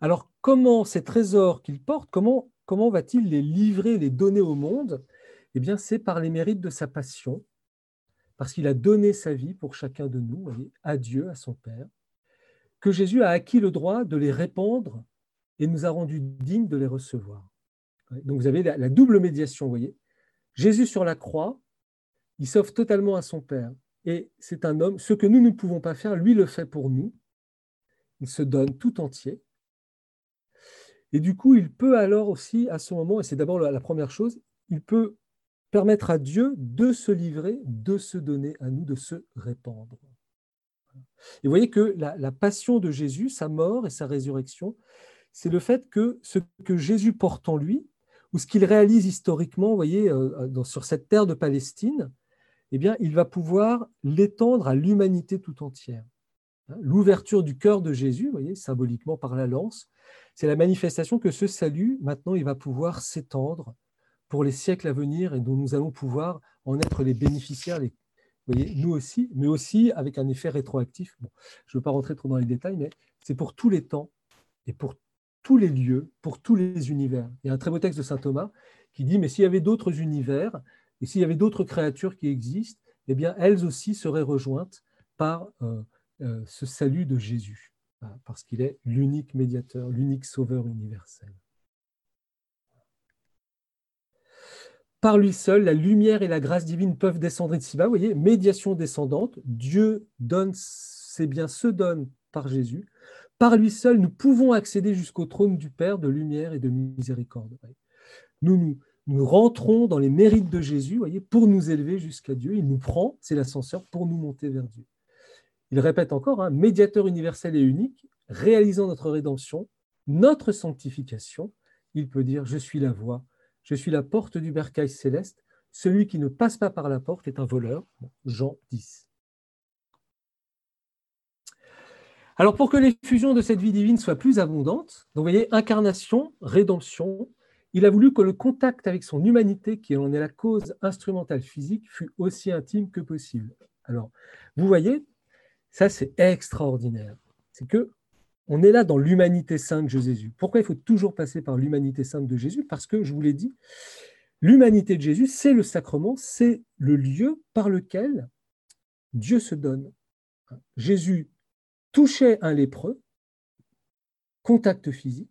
Alors, comment ces trésors qu'il porte, comment, va-t-il les livrer, les donner au monde? Eh bien, c'est par les mérites de sa passion, parce qu'il a donné sa vie pour chacun de nous, à Dieu, à son Père, que Jésus a acquis le droit de les répandre et nous a rendus dignes de les recevoir. Donc, vous avez la, double médiation, vous voyez. Jésus sur la croix, il s'offre totalement à son Père. Et c'est un homme, ce que nous ne pouvons pas faire, lui le fait pour nous. Il se donne tout entier. Et du coup, il peut alors aussi, à ce moment, et c'est d'abord la première chose, il peut permettre à Dieu de se livrer, de se donner à nous, de se répandre. Et vous voyez que la, passion de Jésus, sa mort et sa résurrection, c'est le fait que ce que Jésus porte en lui, ou ce qu'il réalise historiquement, vous voyez, euh, sur cette terre de Palestine, eh bien, il va pouvoir l'étendre à l'humanité tout entière. Hein, l'ouverture du cœur de Jésus, vous voyez, symboliquement par la lance, c'est la manifestation que ce salut, maintenant, il va pouvoir s'étendre pour les siècles à venir et dont nous allons pouvoir en être les bénéficiaires, nous aussi, mais aussi avec un effet rétroactif. je ne veux pas rentrer trop dans les détails, mais c'est pour tous les temps et pour tous les lieux, pour tous les univers. Il y a un très beau texte de saint Thomas qui dit, mais s'il y avait d'autres univers, et s'il y avait d'autres créatures qui existent, eh bien, elles aussi seraient rejointes par euh, euh, ce salut de Jésus, parce qu'il est l'unique médiateur, l'unique sauveur universel. Par lui seul, la lumière et la grâce divine peuvent descendre ici-bas. Vous voyez, médiation descendante, Dieu donne ses biens, se donne par Jésus. Par lui seul, nous pouvons accéder jusqu'au trône du Père de lumière et de miséricorde. Nous, nous, nous rentrons dans les mérites de Jésus, voyez, pour nous élever jusqu'à Dieu. Il nous prend, c'est l'ascenseur, pour nous monter vers Dieu. Il répète encore, hein, médiateur universel et unique, réalisant notre rédemption, notre sanctification. Il peut dire, je suis la voie, je suis la porte du bercail céleste. Celui qui ne passe pas par la porte est un voleur. Jean 10. Alors pour que l'effusion de cette vie divine soit plus abondante, vous voyez, incarnation, rédemption, il a voulu que le contact avec son humanité, qui en est la cause instrumentale physique, fût aussi intime que possible. Alors, vous voyez, ça, c'est extraordinaire. C'est que on est là dans l'humanité sainte de Jésus. Pourquoi il faut toujours passer par l'humanité sainte de Jésus? Parce que, je vous l'ai dit, l'humanité de Jésus, c'est le sacrement, c'est le lieu par lequel Dieu se donne. Jésus touchait un lépreux, contact physique.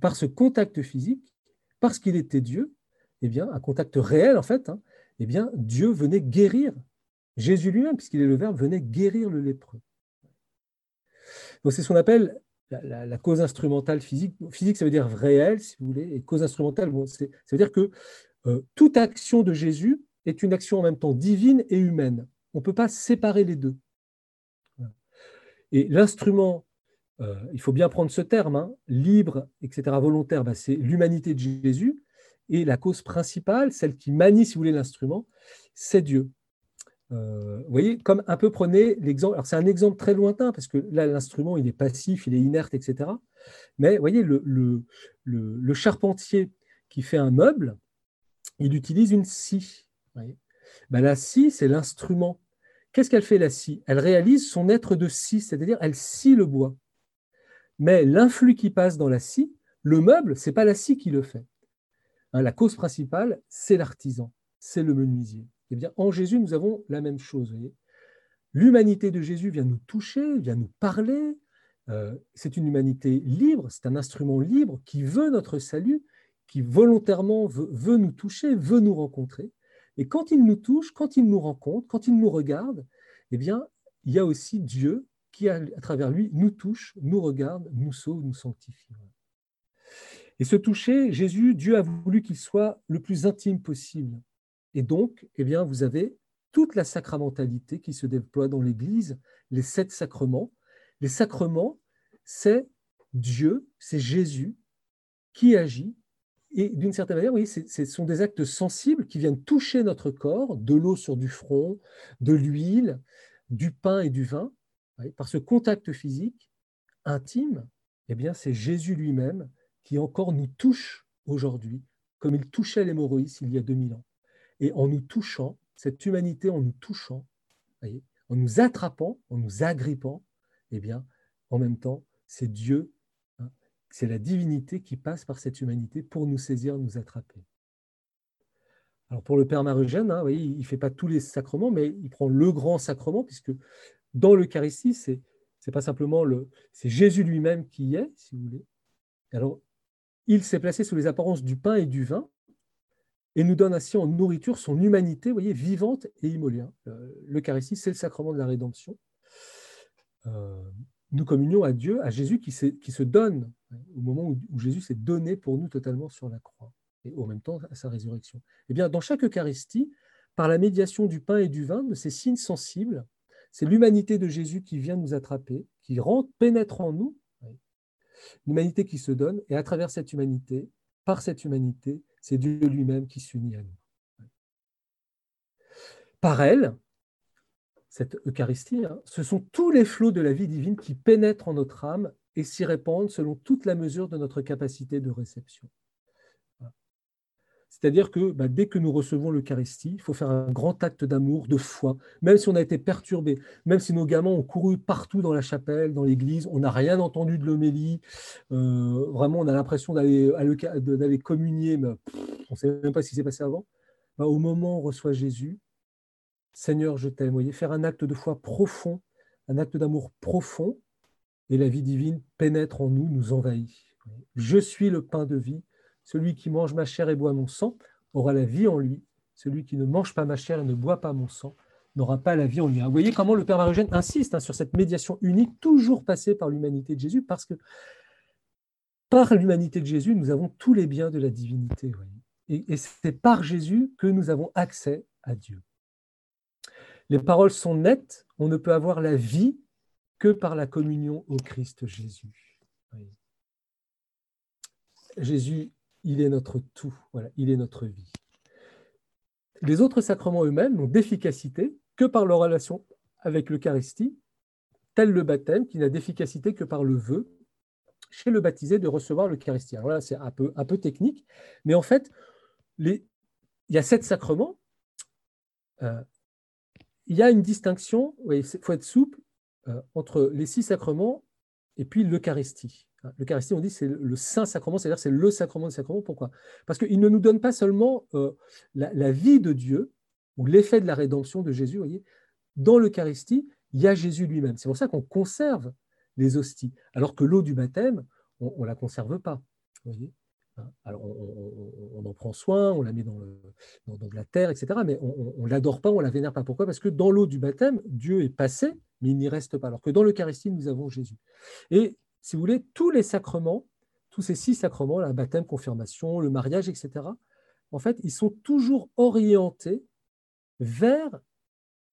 Par ce contact physique, parce qu'il était Dieu, eh bien, un contact réel en fait, hein, eh bien, Dieu venait guérir Jésus lui-même, puisqu'il est le Verbe, venait guérir le lépreux. Donc c'est ce qu'on appelle la, cause instrumentale physique. Physique, ça veut dire réel, si vous voulez, et cause instrumentale, ça veut dire que euh, toute action de Jésus est une action en même temps divine et humaine. On ne peut pas séparer les deux. Et l'instrument, euh, il faut bien prendre ce terme, hein, libre, etc., volontaire, bah, c'est l'humanité de Jésus. Et la cause principale, celle qui manie, si vous voulez, l'instrument, c'est Dieu. Euh, vous voyez, comme un peu prenez l'exemple, alors c'est un exemple très lointain parce que là l'instrument il est passif, il est inerte, etc. Mais vous voyez, le, charpentier qui fait un meuble, il utilise une scie. Ben, la scie, c'est l'instrument. Qu'est-ce qu'elle fait la scie? Elle réalise son être de scie, c'est-à-dire elle scie le bois. Mais l'influx qui passe dans la scie Le meuble, c'est pas la scie qui le fait. Hein, la cause principale, c'est l'artisan, c'est le menuisier. Eh bien, en Jésus, nous avons la même chose. L'humanité de Jésus vient nous toucher, vient nous parler. Euh, c'est une humanité libre, c'est un instrument libre qui veut notre salut, qui volontairement veut, nous toucher, veut nous rencontrer. Et quand il nous touche, quand il nous rencontre, quand il nous regarde, eh bien, il y a aussi Dieu qui, à, travers lui, nous touche, nous regarde, nous sauve, nous sanctifie. Et ce toucher, Jésus, Dieu a voulu qu'il soit le plus intime possible. Et donc, eh bien, vous avez toute la sacramentalité qui se déploie dans l'Église, les sept sacrements. Les sacrements, c'est Dieu, c'est Jésus qui agit. Et d'une certaine manière, oui, ce sont des actes sensibles qui viennent toucher notre corps, de l'eau sur du front, de l'huile, du pain et du vin. Par ce contact physique intime, eh bien, c'est Jésus lui-même qui encore nous touche aujourd'hui, comme il touchait l'hémorroïs il y a 2000 ans. Et en nous touchant, cette humanité en nous touchant, en nous attrapant, en nous agrippant, eh bien, en même temps, c'est Dieu, hein, c'est la divinité qui passe par cette humanité pour nous saisir, nous attraper. Alors pour le Père Marugène, hein, il ne fait pas tous les sacrements, mais il prend le grand sacrement, puisque dans l'Eucharistie, c'est c'est pas simplement le, c'est Jésus lui-même qui y est, si vous voulez. Alors, il s'est placé sous les apparences du pain et du vin et nous donne ainsi en nourriture son humanité, voyez, vivante et immolée. Euh, L'Eucharistie, c'est le sacrement de la rédemption. Euh, nous communions à Dieu, à Jésus qui, se donne au moment où, Jésus s'est donné pour nous totalement sur la croix et en même temps à sa résurrection. Eh bien, dans chaque Eucharistie, par la médiation du pain et du vin, de ces signes sensibles, c'est l'humanité de Jésus qui vient nous attraper, qui rentre, pénètre en nous l'humanité qui se donne, et à travers cette humanité, par cette humanité, c'est Dieu lui-même qui s'unit à nous. Par elle, cette Eucharistie, hein, ce sont tous les flots de la vie divine qui pénètrent en notre âme et s'y répandent selon toute la mesure de notre capacité de réception. C'est-à-dire que bah, dès que nous recevons l'Eucharistie, il faut faire un grand acte d'amour, de foi, même si on a été perturbé, même si nos gamins ont couru partout dans la chapelle, dans l'église, on n'a rien entendu de l'homélie, euh, vraiment on a l'impression d'aller, communier, mais on ne sait même pas ce qui s'est passé avant. Bah, au moment où on reçoit Jésus, Seigneur, je t'aime, voyez, faire un acte de foi profond, un acte d'amour profond, et la vie divine pénètre en nous, nous envahit. Je suis le pain de vie celui qui mange ma chair et boit mon sang aura la vie en lui. Celui qui ne mange pas ma chair et ne boit pas mon sang n'aura pas la vie en lui. Vous voyez comment le Père Marugène insiste hein, sur cette médiation unique, toujours passée par l'humanité de Jésus, parce que par l'humanité de Jésus, nous avons tous les biens de la divinité. Et, et c'est par Jésus que nous avons accès à Dieu. Les paroles sont nettes, on ne peut avoir la vie que par la communion au Christ Jésus. Jésus il est notre tout, il est notre vie. Les autres sacrements eux-mêmes n'ont d'efficacité que par leur relation avec l'Eucharistie, tel le baptême qui n'a d'efficacité que par le vœu chez le baptisé de recevoir l'Eucharistie. Alors là, c'est un peu, technique, mais en fait, il y a sept sacrements. Euh, il y a une distinction, il faut être souple, euh, entre les six sacrements et puis l'Eucharistie. L'Eucharistie, on dit, c'est le saint sacrement, c'est-à-dire c'est le sacrement des sacrements. Pourquoi? Parce qu'il ne nous donne pas seulement euh, la, vie de Dieu ou l'effet de la rédemption de Jésus. Voyez, dans l'Eucharistie, il y a Jésus lui-même. C'est pour ça qu'on conserve les hosties, alors que l'eau du baptême, on ne la conserve pas. Voyez hein, alors, on, en prend soin, on la met dans, de la terre, etc. Mais on ne l'adore pas, on ne la vénère pas. Pourquoi? Parce que dans l'eau du baptême, Dieu est passé, mais il n'y reste pas. Alors que dans l'Eucharistie, nous avons Jésus. Et si vous voulez, tous les sacrements, tous ces six sacrements, la baptême, confirmation, le mariage, etc., en fait, ils sont toujours orientés vers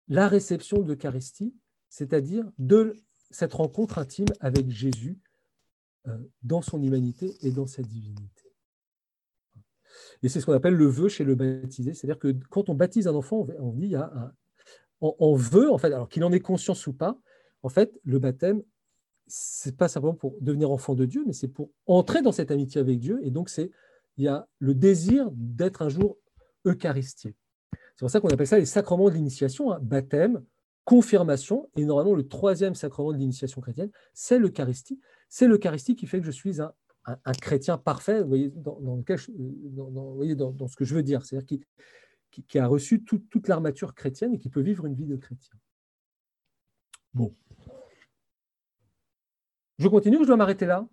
la réception de l'Eucharistie, c'est-à-dire de cette rencontre intime avec Jésus euh, dans son humanité et dans sa divinité. Et c'est ce qu'on appelle le vœu chez le baptisé, c'est-à-dire que quand on baptise un enfant, on dit on, veut, en fait, alors qu'il en ait conscience ou pas, en fait, le baptême c'est pas simplement pour devenir enfant de Dieu, mais c'est pour entrer dans cette amitié avec Dieu. Et donc, c'est il y a le désir d'être un jour eucharistier. C'est pour ça qu'on appelle ça les sacrements de l'initiation, hein. baptême, confirmation, et normalement le troisième sacrement de l'initiation chrétienne, c'est l'Eucharistie. C'est l'Eucharistie qui fait que je suis un chrétien parfait, vous voyez, dans, dans, ce que je veux dire, c'est-à-dire qui, a reçu toute l'armature chrétienne et qui peut vivre une vie de chrétien. Bon. Je continue ou je dois m'arrêter là?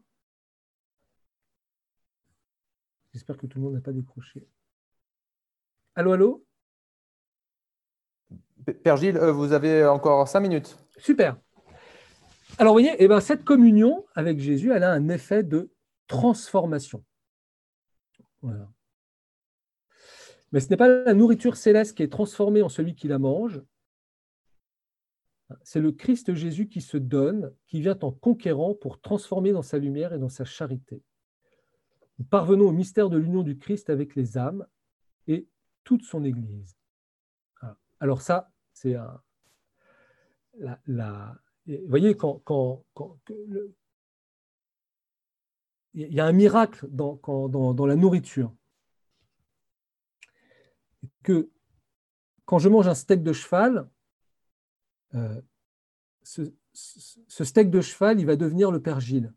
J'espère que tout le monde n'a pas décroché. Allô, allô? Père Gilles, euh, vous avez encore cinq minutes. Super. Alors, vous voyez, eh ben, cette communion avec Jésus, elle a un effet de transformation. Voilà. Mais ce n'est pas la nourriture céleste qui est transformée en celui qui la mange. C'est le Christ Jésus qui se donne, qui vient en conquérant pour transformer dans sa lumière et dans sa charité. Nous parvenons au mystère de l'union du Christ avec les âmes et toute son Église. Alors ça, c'est un, vous voyez, il y a un miracle dans, dans, la nourriture. Que quand je mange un steak de cheval, euh, ce, steak de cheval, il va devenir le pergile.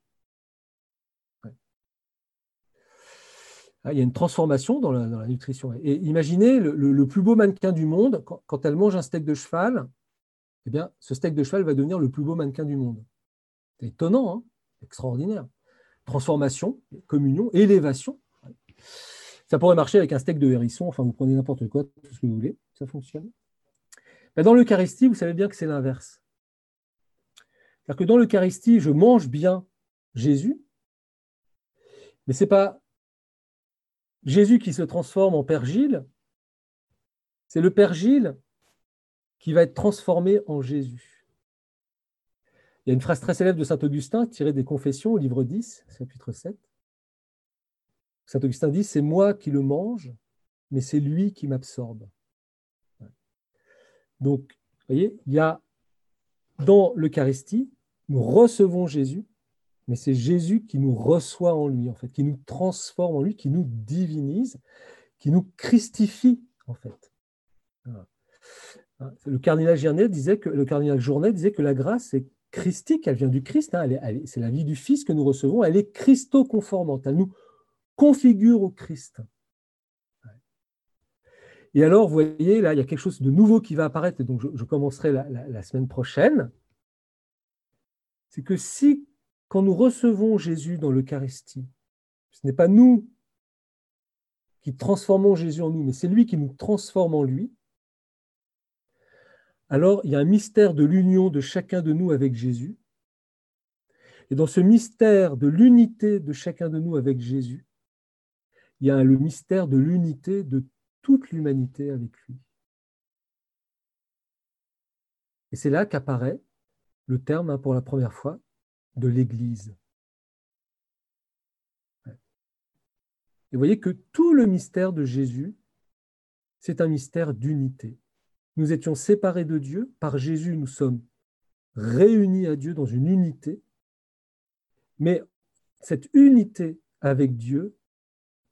Ah, il y a une transformation dans la, nutrition. Et imaginez le, plus beau mannequin du monde, quand, quand, elle mange un steak de cheval, eh bien, ce steak de cheval va devenir le plus beau mannequin du monde. C'est étonnant, hein extraordinaire. Transformation, communion, élévation. Ça pourrait marcher avec un steak de hérisson, enfin vous prenez n'importe quoi, tout ce que vous voulez, ça fonctionne. Dans l'Eucharistie, vous savez bien que c'est l'inverse. C'est-à-dire que dans l'Eucharistie, je mange bien Jésus, mais ce n'est pas Jésus qui se transforme en Père Gilles, c'est le Père Gilles qui va être transformé en Jésus. Il y a une phrase très célèbre de Saint Augustin tirée des Confessions au livre 10, chapitre 7. Saint Augustin dit, c'est moi qui le mange, mais c'est lui qui m'absorbe. Donc, vous voyez, il y a dans l'Eucharistie, nous recevons Jésus, mais c'est Jésus qui nous reçoit en lui, en fait, qui nous transforme en lui, qui nous divinise, qui nous christifie, en fait. Hein, le cardinal Journet disait que la grâce est christique, elle vient du Christ, hein, c'est la vie du Fils que nous recevons, elle est christo-conformante, elle nous configure au Christ. Et alors, vous voyez, là, il y a quelque chose de nouveau qui va apparaître, et donc je, commencerai la, semaine prochaine. C'est que si, quand nous recevons Jésus dans l'Eucharistie, ce n'est pas nous qui transformons Jésus en nous, mais c'est lui qui nous transforme en lui, alors il y a un mystère de l'union de chacun de nous avec Jésus. Et dans ce mystère de l'unité de chacun de nous avec Jésus, il y a le mystère de l'unité de toute l'humanité avec lui. Et c'est là qu'apparaît le terme, hein, pour la première fois, de l'Église. Et vous voyez que tout le mystère de Jésus, c'est un mystère d'unité. Nous étions séparés de Dieu. Par Jésus, nous sommes réunis à Dieu dans une unité. Mais cette unité avec Dieu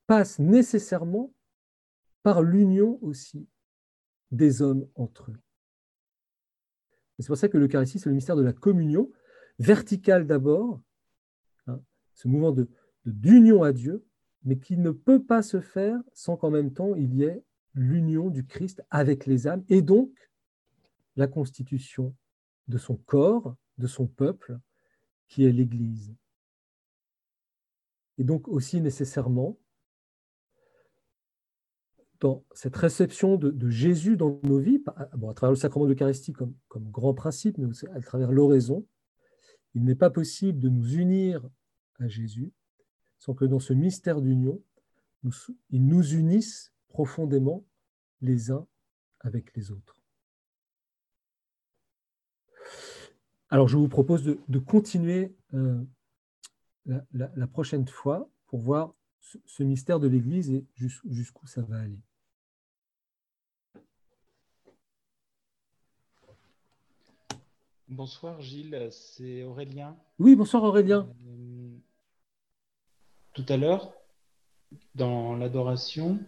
passe nécessairement par l'union aussi des hommes entre eux. C'est pour ça que l'Eucharistie, c'est le mystère de la communion, verticale d'abord, hein, ce mouvement d'union à Dieu, mais qui ne peut pas se faire sans qu'en même temps il y ait l'union du Christ avec les âmes et donc la constitution de son corps, de son peuple, qui est l'Église. Et donc aussi nécessairement, dans cette réception de, Jésus dans nos vies, à travers le sacrement de l'Eucharistie comme, comme grand principe, mais aussi à travers l'oraison, il n'est pas possible de nous unir à Jésus sans que dans ce mystère d'union, il nous unisse profondément les uns avec les autres. Alors je vous propose de, continuer euh, la, prochaine fois pour voir ce, mystère de l'Église et jusqu'où ça va aller. Bonsoir Gilles, c'est Aurélien. Oui, bonsoir Aurélien. Euh, tout à l'heure, dans l'adoration,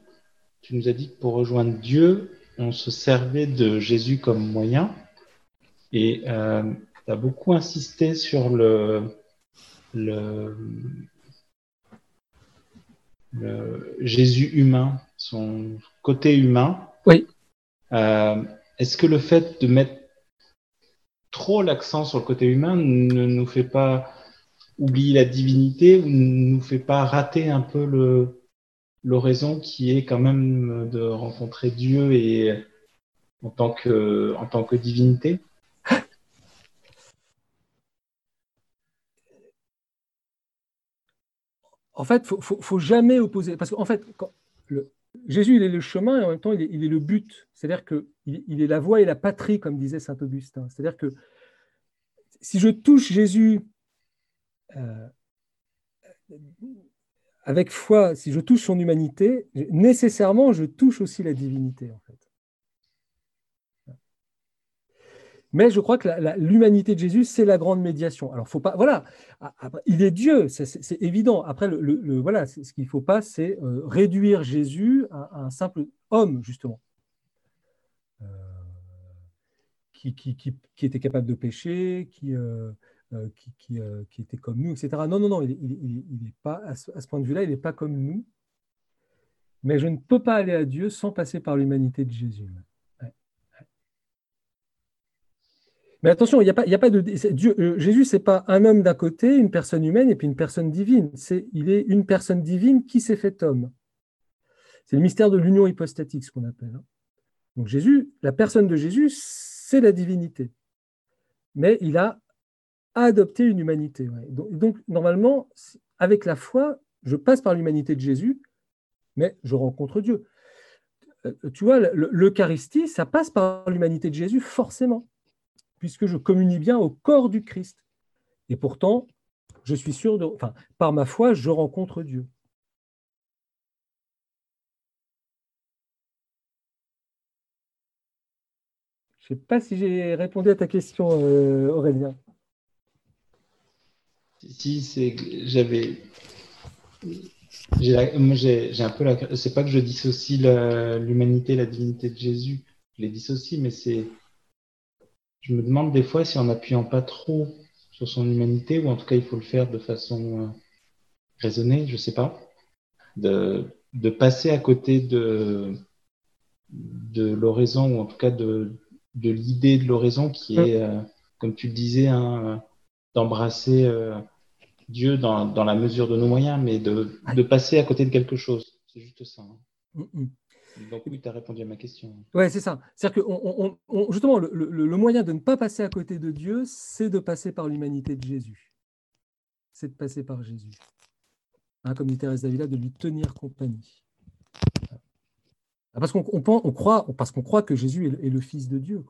tu nous as dit que pour rejoindre Dieu, on se servait de Jésus comme moyen. Et euh, tu as beaucoup insisté sur le, le, Jésus humain, son côté humain. Oui. Euh, est-ce que le fait de mettre trop l'accent sur le côté humain ne nous fait pas oublier la divinité ou ne nous fait pas rater un peu le l'oraison qui est quand même de rencontrer Dieu et en tant que en tant que divinité En fait, faut, faut, faut jamais opposer parce qu'en fait, Jésus, il est le chemin et en même temps, il est, le but. C'est-à-dire qu'il il est la voie et la patrie, comme disait saint Augustin. C'est-à-dire que si je touche Jésus euh, avec foi, si je touche son humanité, nécessairement, je touche aussi la divinité, en fait. Mais je crois que l'humanité de Jésus, c'est la grande médiation. Alors, faut pas, voilà, il est Dieu, c'est évident. Après, le, voilà, ce qu'il ne faut pas, c'est euh, réduire Jésus à, un simple homme, justement, euh, qui, était capable de pécher, qui, euh, qui, était comme nous, etc. Non, non, non, il n'est pas, à ce, point de vue-là, il n'est pas comme nous. Mais je ne peux pas aller à Dieu sans passer par l'humanité de Jésus. Mais attention, il n'y a, pas, de. Dieu, euh, Jésus, ce n'est pas un homme d'un côté, une personne humaine et puis une personne divine. Il est une personne divine qui s'est fait homme. C'est le mystère de l'union hypostatique, ce qu'on appelle. Hein. Donc Jésus, la personne de Jésus, c'est la divinité. Mais il a adopté une humanité. Donc, normalement, avec la foi, je passe par l'humanité de Jésus, mais je rencontre Dieu. Euh, tu vois, l'Eucharistie, ça passe par l'humanité de Jésus, forcément puisque je communie bien au corps du Christ. Et pourtant, je suis sûr, de, enfin, par ma foi, je rencontre Dieu. Je ne sais pas si j'ai répondu à ta question, euh, Aurélien. Si, c'est j'avais j'ai un peu la c'est pas que je dissocie l'humanité la divinité de Jésus je les dissocie mais c'est je me demande des fois si en n'appuyant pas trop sur son humanité, ou en tout cas il faut le faire de façon euh, raisonnée, je sais pas, de, de passer à côté de, de l'oraison, ou en tout cas de, de l'idée de l'oraison qui est, euh, comme tu le disais, hein, d'embrasser euh, Dieu dans, dans, la mesure de nos moyens, mais de, de passer à côté de quelque chose. C'est juste ça. Hein. Mm, mm. Donc oui, tu as répondu à ma question. Oui, c'est ça. C'est-à-dire que justement, le, moyen de ne pas passer à côté de Dieu, c'est de passer par l'humanité de Jésus. C'est de passer par Jésus. Hein, comme dit Thérèse Davila, de lui tenir compagnie. Parce qu'on on, croit, parce qu'on croit que Jésus est, le Fils de Dieu.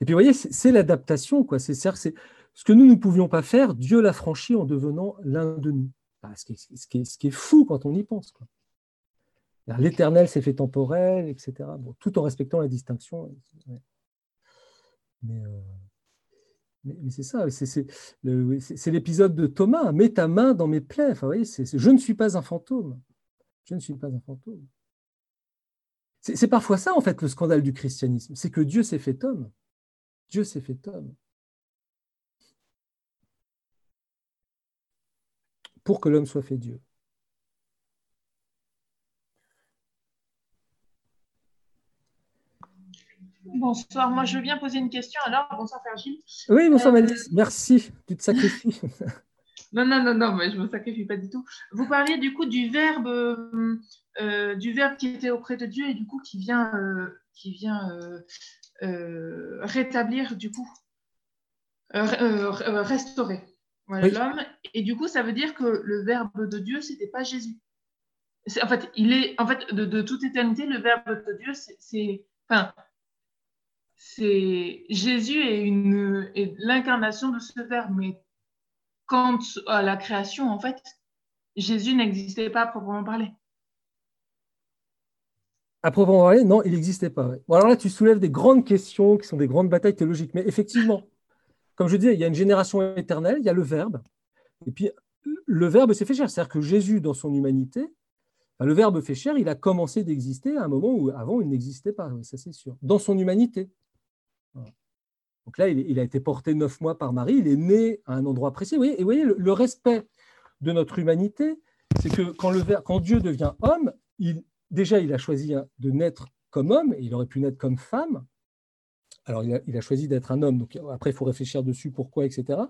Et puis, vous voyez, c'est l'adaptation. C'est ce que nous ne pouvions pas faire, Dieu l'a franchi en devenant l'un de nous. Ce qui, est, ce, qui est, fou quand on y pense. Quoi. L'éternel s'est fait temporel, etc. tout en respectant la distinction. Euh, mais, c'est ça, c'est l'épisode de Thomas. Mets ta main dans mes plaies. Enfin, voyez, je ne suis pas un fantôme. Je ne suis pas un fantôme. C'est parfois ça, en fait, le scandale du christianisme. C'est que Dieu s'est fait homme. Dieu s'est fait homme. Pour que l'homme soit fait Dieu. Bonsoir, moi je bien poser une question alors. Bonsoir Virgile. Oui, bonsoir euh... merci, tu te sacrifies. non, non, non, non, mais je ne me sacrifie pas du tout. Vous parliez du coup du verbe, euh, du verbe qui était auprès de Dieu et du coup qui vient, euh, qui vient euh, rétablir du coup, restaurer l'homme. Et du coup, ça veut dire que le verbe de Dieu, c'était pas Jésus. En fait, il est, en fait, de, de toute éternité, le verbe de Dieu, c'est, enfin, c'est Jésus est, une, est l'incarnation de ce verbe. Mais quant à la création, en fait, Jésus n'existait pas à proprement parler. À proprement parler, non, il n'existait pas. Bon, alors là, tu soulèves des grandes questions qui sont des grandes batailles théologiques. Mais effectivement, comme je disais, il y a une génération éternelle, il y a le Verbe. Et puis, le Verbe s'est fait chair. C'est-à-dire que Jésus, dans son humanité, le Verbe fait chair, il a commencé d'exister à un moment où avant il n'existait pas, ça c'est sûr, dans son humanité. Donc là, il, a été porté neuf mois par Marie, il est né à un endroit précis. et vous voyez, le, respect de notre humanité, c'est que quand, Dieu devient homme, déjà, il a choisi de naître comme homme, et il aurait pu naître comme femme. Alors, il a, il a choisi d'être un homme, donc après, il faut réfléchir dessus, pourquoi, etc.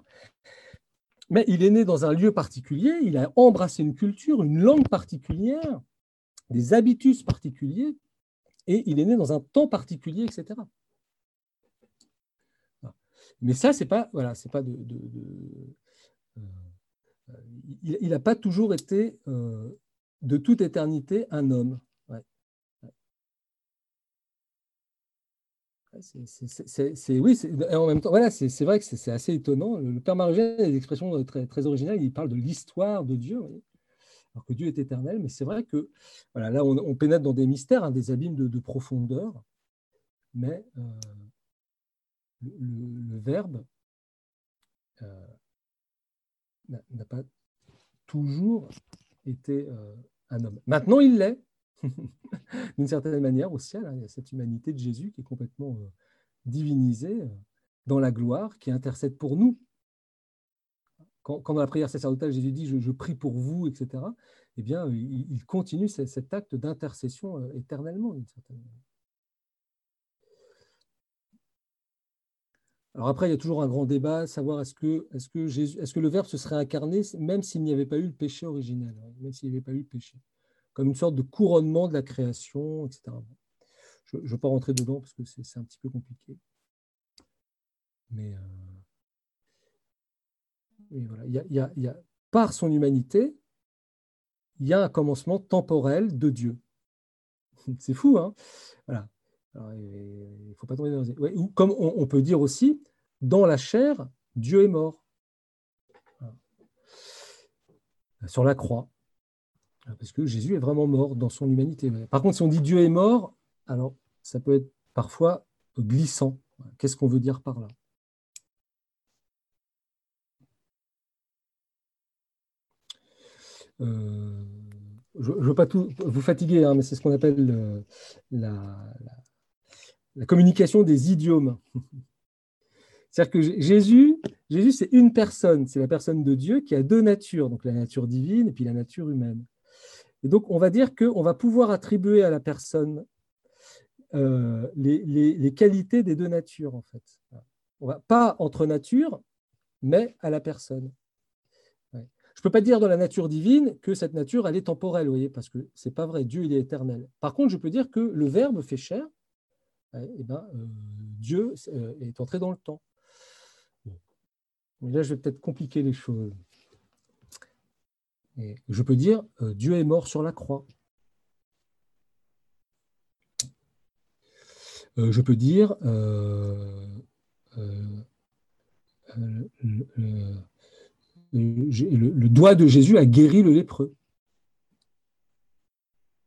Mais il est né dans un lieu particulier, il a embrassé une culture, une langue particulière, des habitus particuliers, et il est né dans un temps particulier, etc. Mais ça, c'est pas, voilà, c'est pas de, euh, il n'a pas toujours été euh, de toute éternité un homme. C'est- oui, en même temps, voilà, c'est vrai que c'est assez étonnant. Le, Père Marugène a des expressions très, originales. Il parle de l'histoire de Dieu, alors que Dieu est éternel. Mais c'est vrai que voilà, là, on, pénètre dans des mystères, hein, des abîmes de, de profondeur. Mais euh, le, Verbe euh, n'a pas toujours été euh, un homme. Maintenant, il l'est, d'une certaine manière, au ciel. hein. il y a cette humanité de Jésus qui est complètement euh, divinisée dans la gloire, qui intercède pour nous. Quand, dans la prière sacerdotale, Jésus dit je, prie pour vous, etc., eh bien, il, continue ce- cet acte d'intercession éternellement, d'une certaine manière. Alors après, il y a toujours un grand débat, savoir est-ce que, est est-ce que le Verbe se serait incarné même s'il n'y avait pas eu le péché originel, hein, même s'il n'y avait pas eu le péché, comme une sorte de couronnement de la création, etc. Je ne veux pas rentrer dedans parce que c'est, un petit peu compliqué. Mais, euh, voilà, y a- par son humanité, il y a un commencement temporel de Dieu. C'est fou, hein Voilà. Il ne faut pas tomber dans les... ou comme on, peut dire aussi, dans la chair, Dieu est mort. Sur la croix. Parce que Jésus est vraiment mort dans son humanité. Par contre, si on dit Dieu est mort, alors ça peut être parfois glissant. Qu'est-ce qu'on veut dire par là? Euh, je ne veux pas tout vous fatiguer, hein, mais c'est ce qu'on appelle le- la, la- la communication des idiomes. C'est-à-dire que Jésus, c'est une personne, c'est la personne de Dieu qui a deux natures, donc la nature divine et puis la nature humaine. Et donc on va dire qu'on va pouvoir attribuer à la personne euh, les, qualités des deux natures, en fait. Pas entre natures, mais à la personne. Je ne peux pas dire dans la nature divine que cette nature, elle est temporelle, parce que ce n'est pas vrai. Dieu, il est éternel. Par contre, je peux dire que le Verbe fait chair, eh ben, euh, Dieu euh, est entré dans le temps. Mais là, je vais peut-être compliquer les choses. Je peux dire, euh, Dieu est mort sur la croix. Je peux dire, le doigt de Jésus a guéri le lépreux.